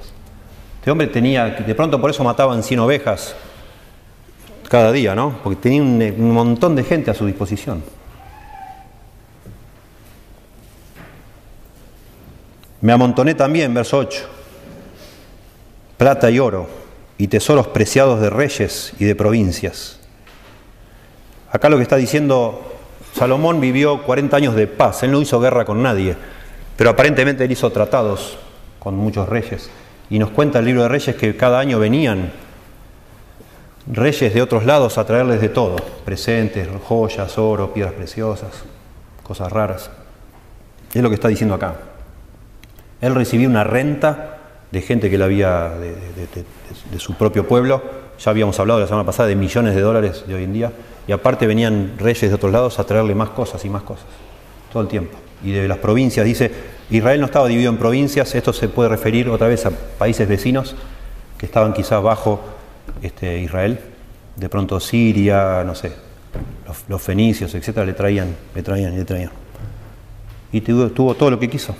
Este hombre tenía, de pronto por eso mataban 100 ovejas cada día, ¿no? Porque tenía un, montón de gente a su disposición. Me amontoné también, verso 8, plata y oro y tesoros preciados de reyes y de provincias. Acá lo que está diciendo, Salomón vivió 40 años de paz, él no hizo guerra con nadie, pero aparentemente él hizo tratados con muchos reyes. Y nos cuenta el libro de Reyes que cada año venían reyes de otros lados a traerles de todo, presentes, joyas, oro, piedras preciosas, cosas raras. Es lo que está diciendo acá. Él recibía una renta de gente que le había, de, de, su propio pueblo, ya habíamos hablado la semana pasada de millones de dólares de hoy en día, y aparte venían reyes de otros lados a traerle más cosas y más cosas, todo el tiempo. Y de las provincias, dice, Israel no estaba dividido en provincias, esto se puede referir otra vez a países vecinos que estaban quizás bajo este, Israel, de pronto Siria, no sé, los, fenicios, etcétera, le traían, le traían, le traían. Y tuvo todo lo que quiso,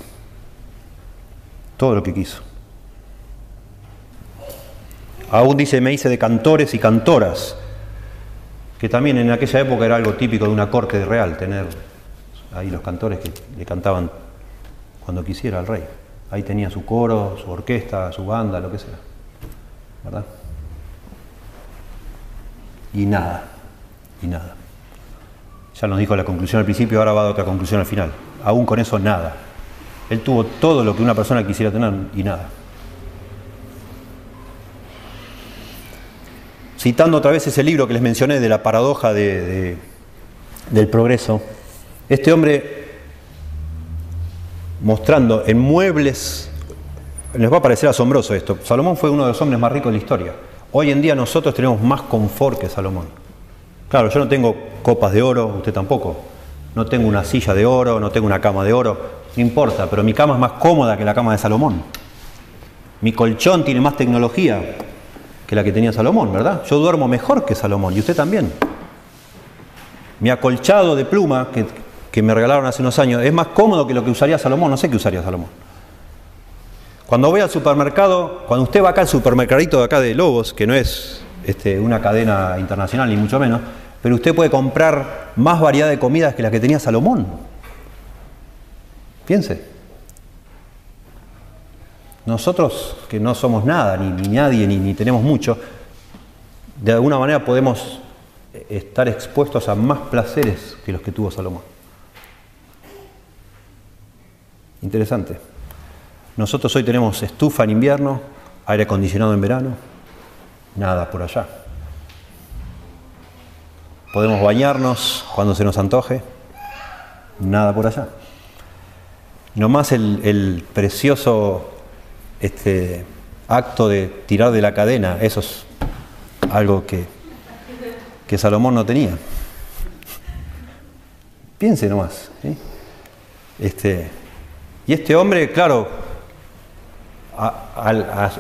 todo lo que quiso. Aún dice, me hice de cantores y cantoras, que también en aquella época era algo típico de una corte real, tener ahí los cantores que le cantaban cuando quisiera al rey. Ahí tenía su coro, su orquesta, su banda, lo que sea. ¿Verdad? Y nada, y nada. Ya nos dijo la conclusión al principio, ahora va a otra conclusión al final. Aún con eso, nada. Él tuvo todo lo que una persona quisiera tener y nada. Citando otra vez ese libro que les mencioné de la paradoja del progreso, este hombre mostrando en muebles, les va a parecer asombroso esto, Salomón fue uno de los hombres más ricos de la historia. Hoy en día nosotros tenemos más confort que Salomón. Claro, yo no tengo copas de oro, usted tampoco. No tengo una silla de oro, no tengo una cama de oro, no importa, pero mi cama es más cómoda que la cama de Salomón. Mi colchón tiene más tecnología, que la que tenía Salomón, ¿verdad? Yo duermo mejor que Salomón y usted también. Mi acolchado de pluma que, me regalaron hace unos años es más cómodo que lo que usaría Salomón, no sé qué usaría Salomón. Cuando voy al supermercado, cuando usted va acá al supermercadito de acá de Lobos, que no es este, una cadena internacional ni mucho menos, pero usted puede comprar más variedad de comidas que la que tenía Salomón. Piense. Nosotros, que no somos nada, ni, nadie, ni, tenemos mucho, de alguna manera podemos estar expuestos a más placeres que los que tuvo Salomón. Interesante. Nosotros hoy tenemos estufa en invierno, aire acondicionado en verano, nada por allá. Podemos bañarnos cuando se nos antoje, nada por allá. Nomás el, el precioso este acto de tirar de la cadena, eso es algo que, que Salomón no tenía. Piense nomás. Este, y este hombre, claro,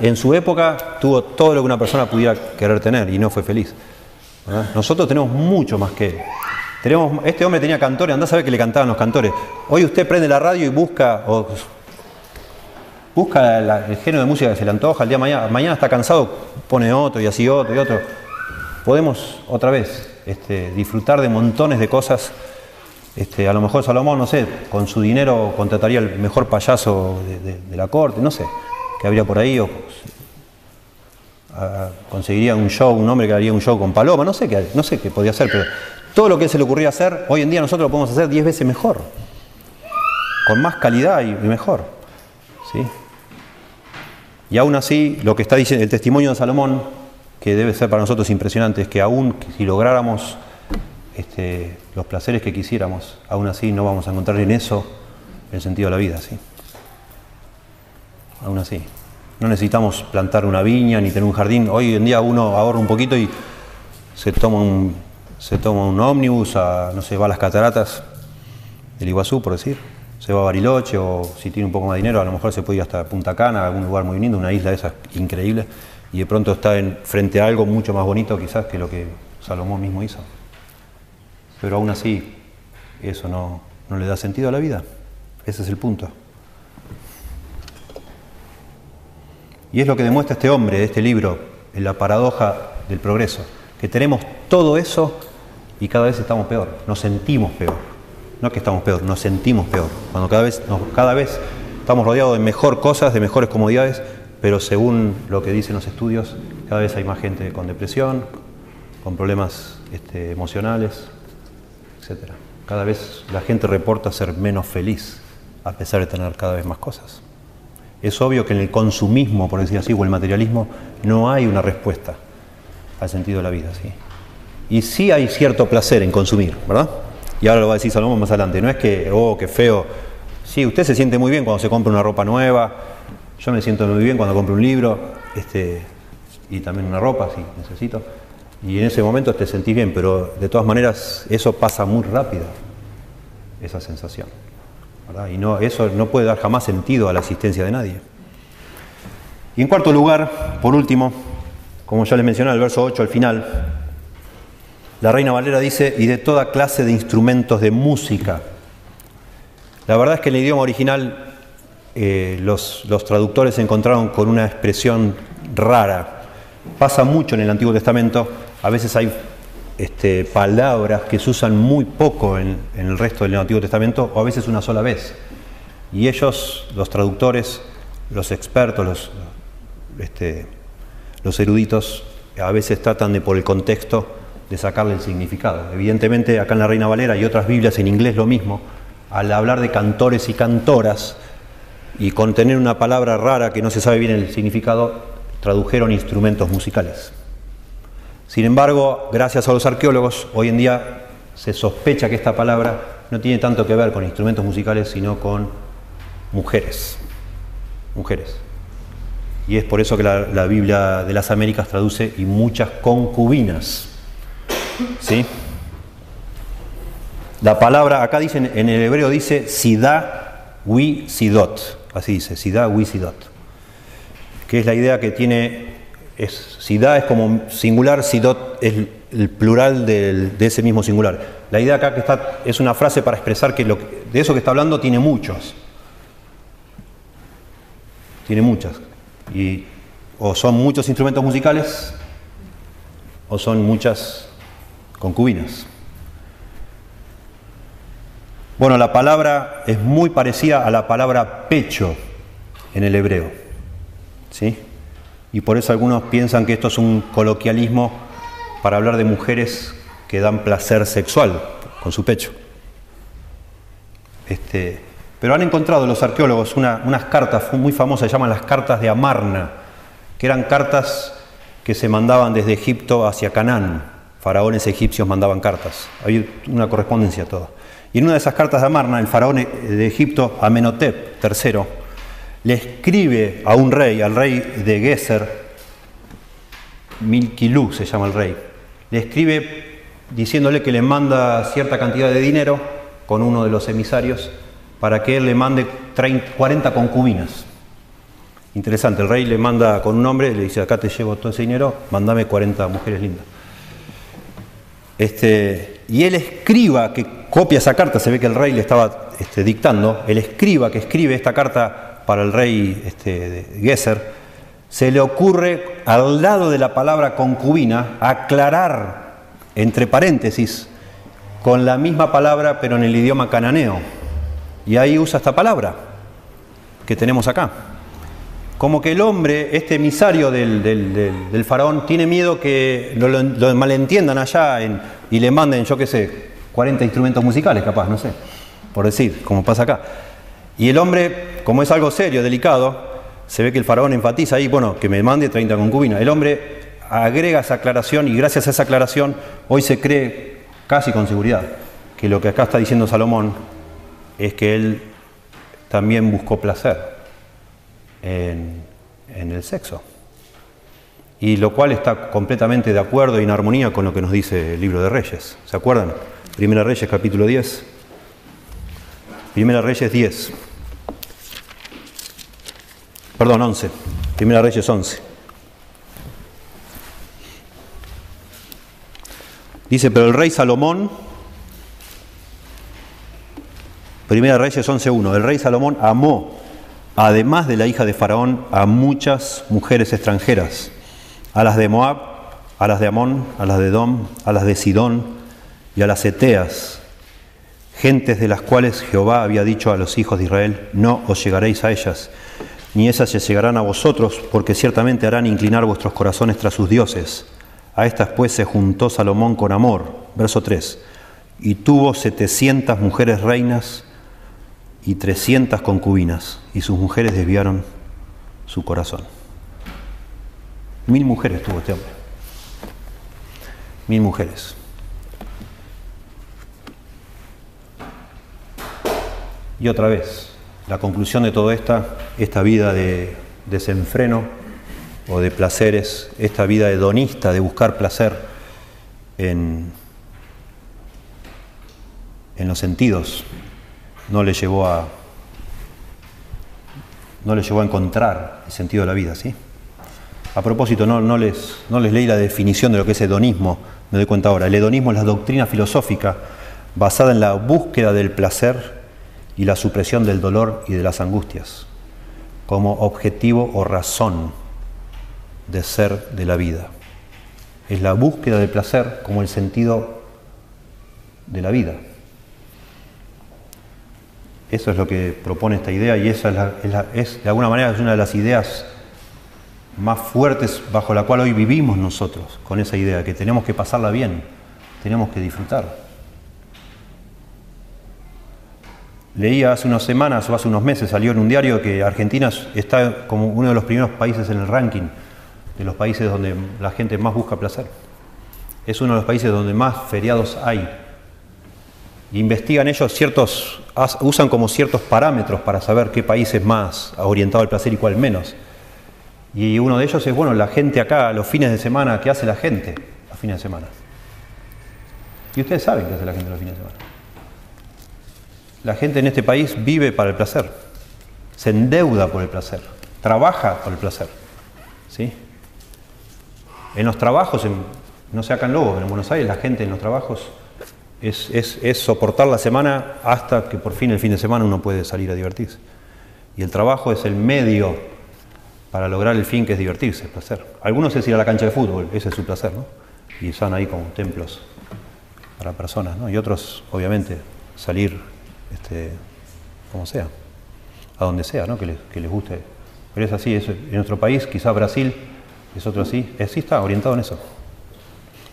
en su época tuvo todo lo que una persona pudiera querer tener y no fue feliz. Nosotros tenemos mucho más que. Tenemos, este hombre tenía cantores, anda a saber que le cantaban los cantores. Hoy usted prende la radio y busca, busca el género de música que se le antoja, el día mañana, mañana está cansado, pone otro y así otro y otro. Podemos otra vez este, disfrutar de montones de cosas. Este, a lo mejor Salomón, no sé, con su dinero contrataría el mejor payaso de, la corte, no sé, que habría por ahí, o conseguiría un show, un hombre que haría un show con Paloma, no sé qué, no sé qué podía hacer, pero todo lo que se le ocurría hacer, hoy en día nosotros lo podemos hacer diez veces mejor, con más calidad y mejor. ¿sí? Y aún así, lo que está diciendo el testimonio de Salomón, que debe ser para nosotros impresionante, es que aún si lográramos este, los placeres que quisiéramos, aún así no vamos a encontrar en eso el sentido de la vida, ¿sí? Aún así. No necesitamos plantar una viña ni tener un jardín. Hoy en día uno ahorra un poquito y se toma un, se toma un ómnibus, a, no sé, va a las cataratas del Iguazú, por decir se va a Bariloche o si tiene un poco más de dinero, a lo mejor se puede ir hasta Punta Cana, algún lugar muy lindo, una isla de esas increíble, y de pronto está en, frente a algo mucho más bonito quizás que lo que Salomón mismo hizo. Pero aún así, eso no, no le da sentido a la vida. Ese es el punto. Y es lo que demuestra este hombre este libro, en la paradoja del progreso, que tenemos todo eso y cada vez estamos peor, nos sentimos peor no que estamos peor, nos sentimos peor. Cuando cada vez, cada vez estamos rodeados de mejor cosas, de mejores comodidades, pero según lo que dicen los estudios, cada vez hay más gente con depresión, con problemas este, emocionales, etc. Cada vez la gente reporta ser menos feliz a pesar de tener cada vez más cosas. Es obvio que en el consumismo, por decir así, o el materialismo, no hay una respuesta al sentido de la vida. ¿sí? Y sí hay cierto placer en consumir, ¿verdad? Y ahora lo va a decir Salomón más adelante. No es que, oh, qué feo Sí, usted se siente muy bien cuando se compra una ropa nueva, yo me siento muy bien cuando compro un libro, este, y también una ropa si necesito. Y en ese momento te sentís bien, pero de todas maneras eso pasa muy rápido, esa sensación. Y no, eso no puede dar jamás sentido a la existencia de nadie. Y en cuarto lugar, por último, como ya les mencioné, el verso 8 al final, la Reina Valera dice, y de toda clase de instrumentos de música. La verdad es que en el idioma original eh, los, traductores se encontraron con una expresión rara. Pasa mucho en el Antiguo Testamento, a veces hay este, palabras que se usan muy poco en, el resto del Antiguo Testamento o a veces una sola vez. Y ellos, los traductores, los expertos, los, este, los eruditos, a veces tratan de, por el contexto, de sacarle el significado. Evidentemente, acá en la Reina Valera y otras Biblias en inglés lo mismo, al hablar de cantores y cantoras y contener una palabra rara que no se sabe bien el significado, tradujeron instrumentos musicales. Sin embargo, gracias a los arqueólogos, hoy en día se sospecha que esta palabra no tiene tanto que ver con instrumentos musicales, sino con mujeres. Mujeres. Y es por eso que la, Biblia de las Américas traduce y muchas concubinas. ¿Sí? La palabra, acá dice, en el hebreo dice Sida wi sidot. Así dice, Sida wi sidot. Que es la idea que tiene es, Sidá es como singular, Sidot es el plural de ese mismo singular. La idea acá que está es una frase para expresar que, lo de eso que está hablando tiene muchos. Tiene muchas. Y o son muchos instrumentos musicales o son muchas concubinas. Bueno, la palabra es muy parecida a la palabra pecho en el hebreo. ¿Sí? y por eso algunos piensan que esto es un coloquialismo para hablar de mujeres que dan placer sexual con su pecho. Este, pero han encontrado los arqueólogos unas cartas muy famosas, se llaman las cartas de Amarna, que eran cartas que se mandaban desde Egipto hacia Canaán. Faraones egipcios mandaban cartas. Hay una correspondencia toda. Y en una de esas cartas de Amarna, el faraón de Egipto, Amenhotep III, le escribe a un rey, al rey de Geser, Milkilú se llama el rey, le escribe diciéndole que le manda cierta cantidad de dinero con uno de los emisarios para que él le mande 40 concubinas. Interesante, el rey le manda con un hombre, le dice, acá te llevo todo ese dinero, mándame 40 mujeres lindas. Este, y él escriba, que copia esa carta, se ve que el rey le estaba este, dictando, el escriba que escribe esta carta para el rey este, Gesser, se le ocurre al lado de la palabra concubina aclarar entre paréntesis con la misma palabra pero en el idioma cananeo. Y ahí usa esta palabra que tenemos acá. Como que el hombre, este emisario del, faraón, tiene miedo que lo, malentiendan allá y le manden, yo qué sé, 40 instrumentos musicales capaz, no sé, por decir, como pasa acá. Y el hombre, como es algo serio, delicado, se ve que el faraón enfatiza ahí, bueno, que me mande 30 concubinas. El hombre agrega esa aclaración y gracias a esa aclaración hoy se cree casi con seguridad que lo que acá está diciendo Salomón es que él también buscó placer en, el sexo. Y lo cual está completamente de acuerdo y en armonía con lo que nos dice el libro de Reyes. ¿Se acuerdan? Primera Reyes capítulo 10. Primera Reyes 10. Perdón, 11. Primera Reyes 11. Dice, pero el rey Salomón, Primera Reyes 11.1, el rey Salomón amó, además de la hija de Faraón, a muchas mujeres extranjeras, a las de Moab, a las de Amón, a las de Dom, a las de Sidón y a las Eteas, gentes de las cuales Jehová había dicho a los hijos de Israel, no os llegaréis a ellas, ni esas se llegarán a vosotros, porque ciertamente harán inclinar vuestros corazones tras sus dioses. A estas pues se juntó Salomón con amor, verso 3, y tuvo setecientas mujeres reinas y trescientas concubinas, y sus mujeres desviaron su corazón. Mil mujeres tuvo este hombre. Mil mujeres. Y otra vez, la conclusión de todo esta, esta vida de desenfreno o de placeres, esta vida hedonista de buscar placer en, en los sentidos, no le llevó a no le llevó a encontrar el sentido de la vida, ¿sí? A propósito, no, no, les, no les leí la definición de lo que es hedonismo, me doy cuenta ahora. El hedonismo es la doctrina filosófica basada en la búsqueda del placer y la supresión del dolor y de las angustias, como objetivo o razón de ser de la vida. Es la búsqueda del placer como el sentido de la vida. Eso es lo que propone esta idea y esa es, es de alguna manera una de las ideas más fuertes bajo la cual hoy vivimos nosotros, con esa idea, que tenemos que pasarla bien, tenemos que disfrutar. Leía hace unas semanas o hace unos meses, salió en un diario que Argentina está como uno de los primeros países en el ranking de los países donde la gente más busca placer. Es uno de los países donde más feriados hay. Investigan ellos ciertos, usan como ciertos parámetros para saber qué país es más orientado al placer y cuál menos. Y uno de ellos es, bueno, la gente acá, los fines de semana, ¿qué hace la gente los fines de semana? Y ustedes saben qué hace la gente los fines de semana. La gente en este país vive para el placer, se endeuda por el placer, trabaja por el placer. ¿sí? En los trabajos, no se hagan lobos, en Buenos Aires la gente en los trabajos es, es, soportar la semana hasta que por fin el fin de semana uno puede salir a divertirse. Y el trabajo es el medio para lograr el fin que es divertirse, el placer. Algunos es ir a la cancha de fútbol, ese es su placer, ¿no? Y están ahí como templos para personas, ¿no? Y otros, obviamente, salir este, como sea, a donde sea, ¿no? que, les, que les guste. Pero es así, es, en nuestro país, quizá Brasil, es otro así, es, sí está orientado en eso.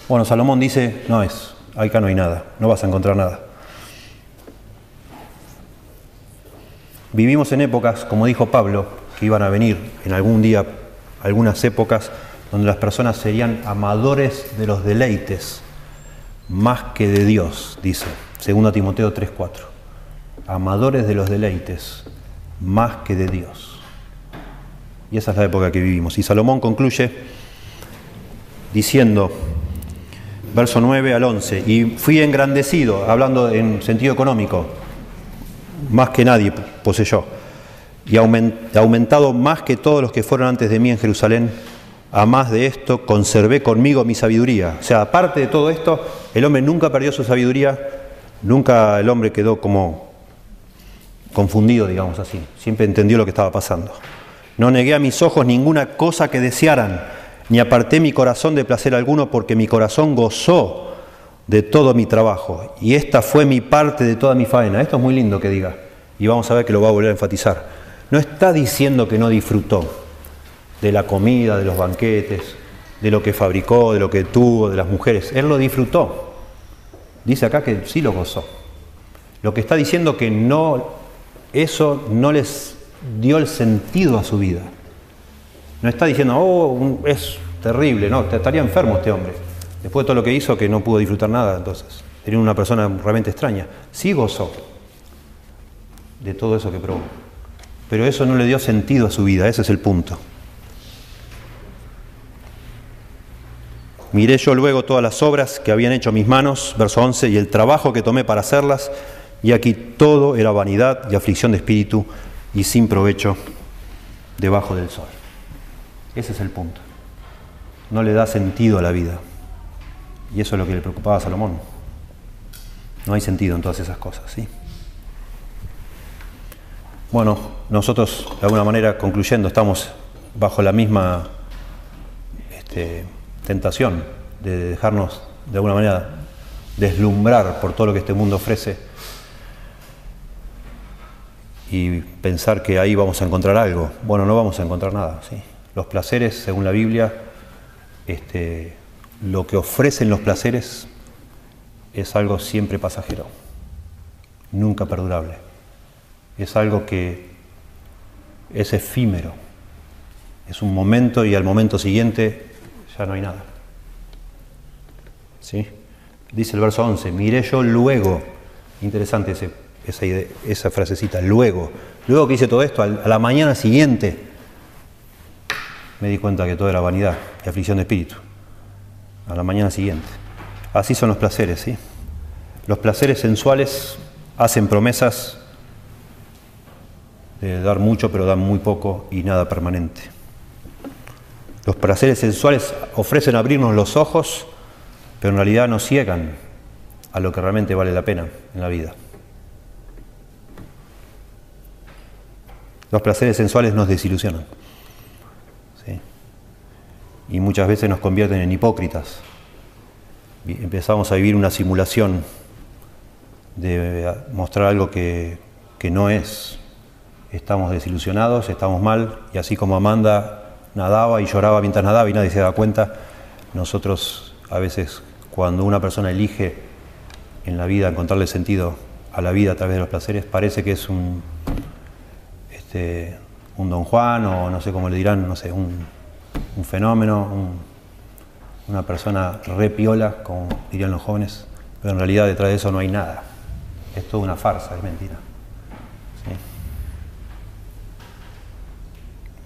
Bueno, Salomón dice, no es, acá no hay nada, no vas a encontrar nada. Vivimos en épocas, como dijo Pablo, que iban a venir en algún día, algunas épocas, donde las personas serían amadores de los deleites más que de Dios, dice, 2 Timoteo 3:4 amadores de los deleites más que de Dios. Y esa es la época que vivimos. Y Salomón concluye diciendo, verso 9 al 11, y fui engrandecido, hablando en sentido económico, más que nadie poseyó, y aumentado más que todos los que fueron antes de mí en Jerusalén, a más de esto conservé conmigo mi sabiduría. O sea, aparte de todo esto, el hombre nunca perdió su sabiduría, nunca el hombre quedó como confundido, digamos así. Siempre entendió lo que estaba pasando. No negué a mis ojos ninguna cosa que desearan, ni aparté mi corazón de placer alguno, porque mi corazón gozó de todo mi trabajo. Y esta fue mi parte de toda mi faena. Esto es muy lindo que diga. Y vamos a ver que lo va a volver a enfatizar. No está diciendo que no disfrutó de la comida, de los banquetes, de lo que fabricó, de lo que tuvo, de las mujeres. Él lo disfrutó. Dice acá que sí lo gozó. Lo que está diciendo que no eso no les dio el sentido a su vida. No está diciendo, oh, es terrible, no, estaría enfermo este hombre. Después de todo lo que hizo, que no pudo disfrutar nada, entonces. Era una persona realmente extraña. Sí gozó de todo eso que probó. Pero eso no le dio sentido a su vida, ese es el punto. Miré yo luego todas las obras que habían hecho mis manos, verso 11, y el trabajo que tomé para hacerlas, y aquí todo era vanidad y aflicción de espíritu y sin provecho debajo del sol. Ese es el punto. No le da sentido a la vida. Y eso es lo que le preocupaba a Salomón. No hay sentido en todas esas cosas, ¿sí? Bueno, nosotros de alguna manera, concluyendo, estamos bajo la misma este, tentación de dejarnos de alguna manera deslumbrar por todo lo que este mundo ofrece y pensar que ahí vamos a encontrar algo. Bueno, no vamos a encontrar nada. ¿sí? Los placeres, según la Biblia, este, lo que ofrecen los placeres es algo siempre pasajero, nunca perdurable. Es algo que es efímero. Es un momento y al momento siguiente ya no hay nada. ¿Sí? Dice el verso 11, miré yo luego, interesante esa, esa frasecita, luego. Luego que hice todo esto, a la mañana siguiente, me di cuenta que todo era vanidad y aflicción de espíritu. A la mañana siguiente. Así son los placeres, ¿sí? Los placeres sensuales hacen promesas de dar mucho, pero dan muy poco y nada permanente. Los placeres sensuales ofrecen abrirnos los ojos, pero en realidad nos ciegan a lo que realmente vale la pena en la vida. Los placeres sensuales nos desilusionan. Y muchas veces nos convierten en hipócritas. Empezamos a vivir una simulación de mostrar algo que, que no es. Estamos desilusionados, estamos mal, y así como Amanda nadaba y lloraba mientras nadaba y nadie se da cuenta, nosotros a veces cuando una persona elige en la vida encontrarle sentido a la vida a través de los placeres, parece que es un, este, un don Juan o no sé cómo le dirán, no sé, un, fenómeno, una persona re piola, como dirían los jóvenes, pero en realidad detrás de eso no hay nada. Es toda una farsa, es mentira.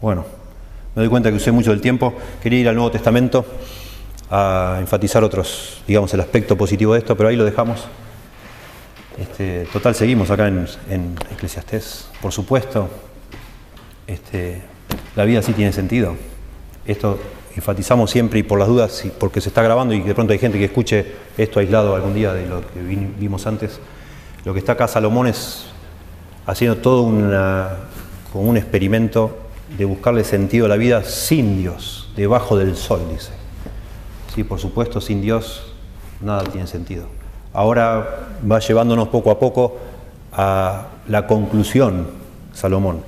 Bueno, me doy cuenta que usé mucho del tiempo. Quería ir al Nuevo Testamento a enfatizar otros, digamos, el aspecto positivo de esto, pero ahí lo dejamos. Este, total, seguimos acá en, en Eclesiastés. Por supuesto, este, la vida sí tiene sentido. Esto enfatizamos siempre y por las dudas, porque se está grabando y de pronto hay gente que escuche esto aislado algún día de lo que vimos antes, lo que está acá Salomón es haciendo todo una, como un experimento de buscarle sentido a la vida sin Dios, debajo del sol, dice. Sí, por supuesto, sin Dios nada tiene sentido. Ahora va llevándonos poco a poco a la conclusión, Salomón,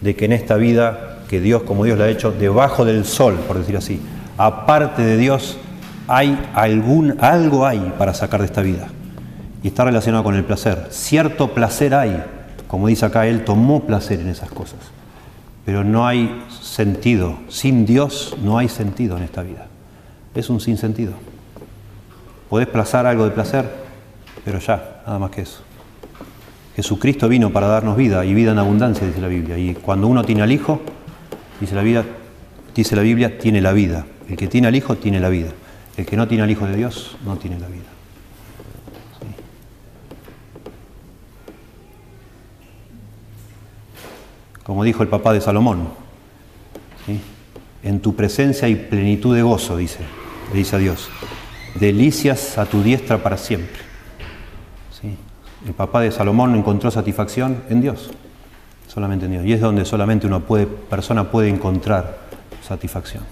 de que en esta vida, que Dios como Dios la ha hecho, debajo del sol, por decir así, aparte de Dios, hay algún, algo hay para sacar de esta vida. Y está relacionado con el placer. Cierto placer hay, como dice acá, Él tomó placer en esas cosas. Pero no hay sentido. Sin Dios no hay sentido en esta vida. Es un sinsentido. Podés plazar algo de placer, pero ya, nada más que eso. Jesucristo vino para darnos vida y vida en abundancia, dice la Biblia. Y cuando uno tiene al Hijo, dice la, vida, dice la Biblia, tiene la vida. El que tiene al Hijo tiene la vida. El que no tiene al Hijo de Dios no tiene la vida. Como dijo el papá de Salomón, en tu presencia hay plenitud de gozo, dice, le dice a Dios. Delicias a tu diestra para siempre. El papá de Salomón encontró satisfacción en Dios, solamente en Dios. Y es donde solamente una puede, persona puede encontrar satisfacción.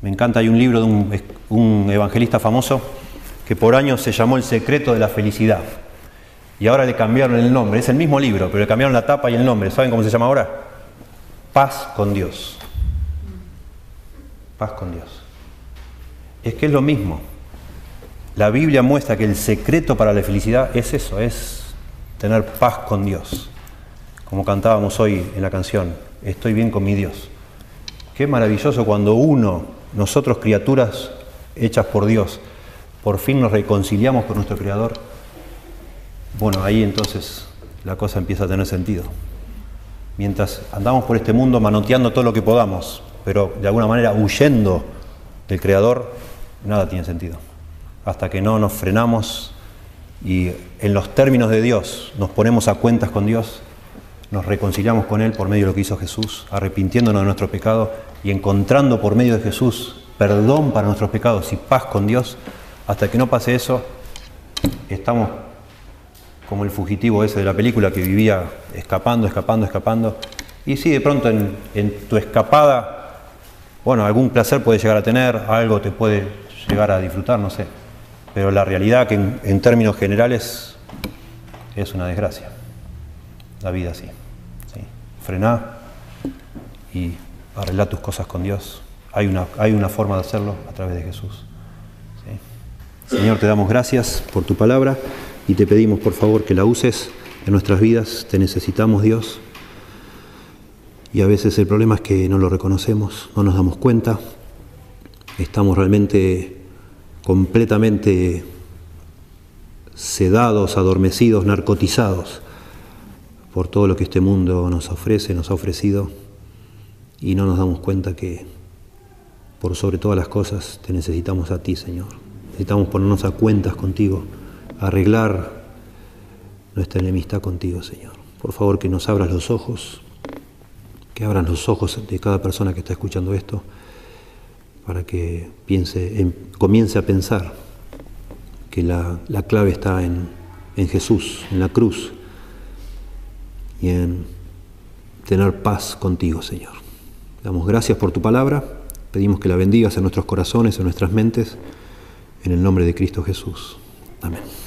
Me encanta, hay un libro de un, un evangelista famoso que por años se llamó El secreto de la felicidad. Y ahora le cambiaron el nombre. Es el mismo libro, pero le cambiaron la tapa y el nombre. ¿Saben cómo se llama ahora? Paz con Dios. Paz con Dios. Es que es lo mismo. La Biblia muestra que el secreto para la felicidad es eso, es tener paz con Dios. Como cantábamos hoy en la canción, estoy bien con mi Dios. Qué maravilloso cuando uno, nosotros criaturas hechas por Dios, por fin nos reconciliamos con nuestro Creador. Bueno, ahí entonces la cosa empieza a tener sentido. Mientras andamos por este mundo manoteando todo lo que podamos, pero de alguna manera huyendo del Creador, nada tiene sentido hasta que no nos frenamos y en los términos de Dios nos ponemos a cuentas con Dios, nos reconciliamos con Él por medio de lo que hizo Jesús, arrepintiéndonos de nuestro pecado y encontrando por medio de Jesús perdón para nuestros pecados y paz con Dios, hasta que no pase eso, estamos como el fugitivo ese de la película que vivía escapando, escapando, escapando. Y si de pronto en tu escapada, bueno, algún placer puede llegar a tener, algo te puede llegar a disfrutar, no sé pero la realidad que en, términos generales es una desgracia. La vida así. ¿sí? Frená y arregla tus cosas con Dios. Hay una, hay una forma de hacerlo a través de Jesús. Señor, te damos gracias por tu palabra y te pedimos por favor que la uses en nuestras vidas. Te necesitamos, Dios. Y a veces el problema es que no lo reconocemos, no nos damos cuenta. Estamos realmente completamente sedados, adormecidos, narcotizados por todo lo que este mundo nos ofrece, nos ha ofrecido, y no nos damos cuenta que por sobre todas las cosas te necesitamos a ti, Señor. Necesitamos ponernos a cuentas contigo, arreglar nuestra enemistad contigo, Señor. Por favor, que nos abras los ojos, que abran los ojos de cada persona que está escuchando esto, para que piense, comience a pensar que la, clave está en, en Jesús, en la cruz, y en tener paz contigo, Señor. Damos gracias por tu palabra, pedimos que la bendigas en nuestros corazones, en nuestras mentes, en el nombre de Cristo Jesús. Amén.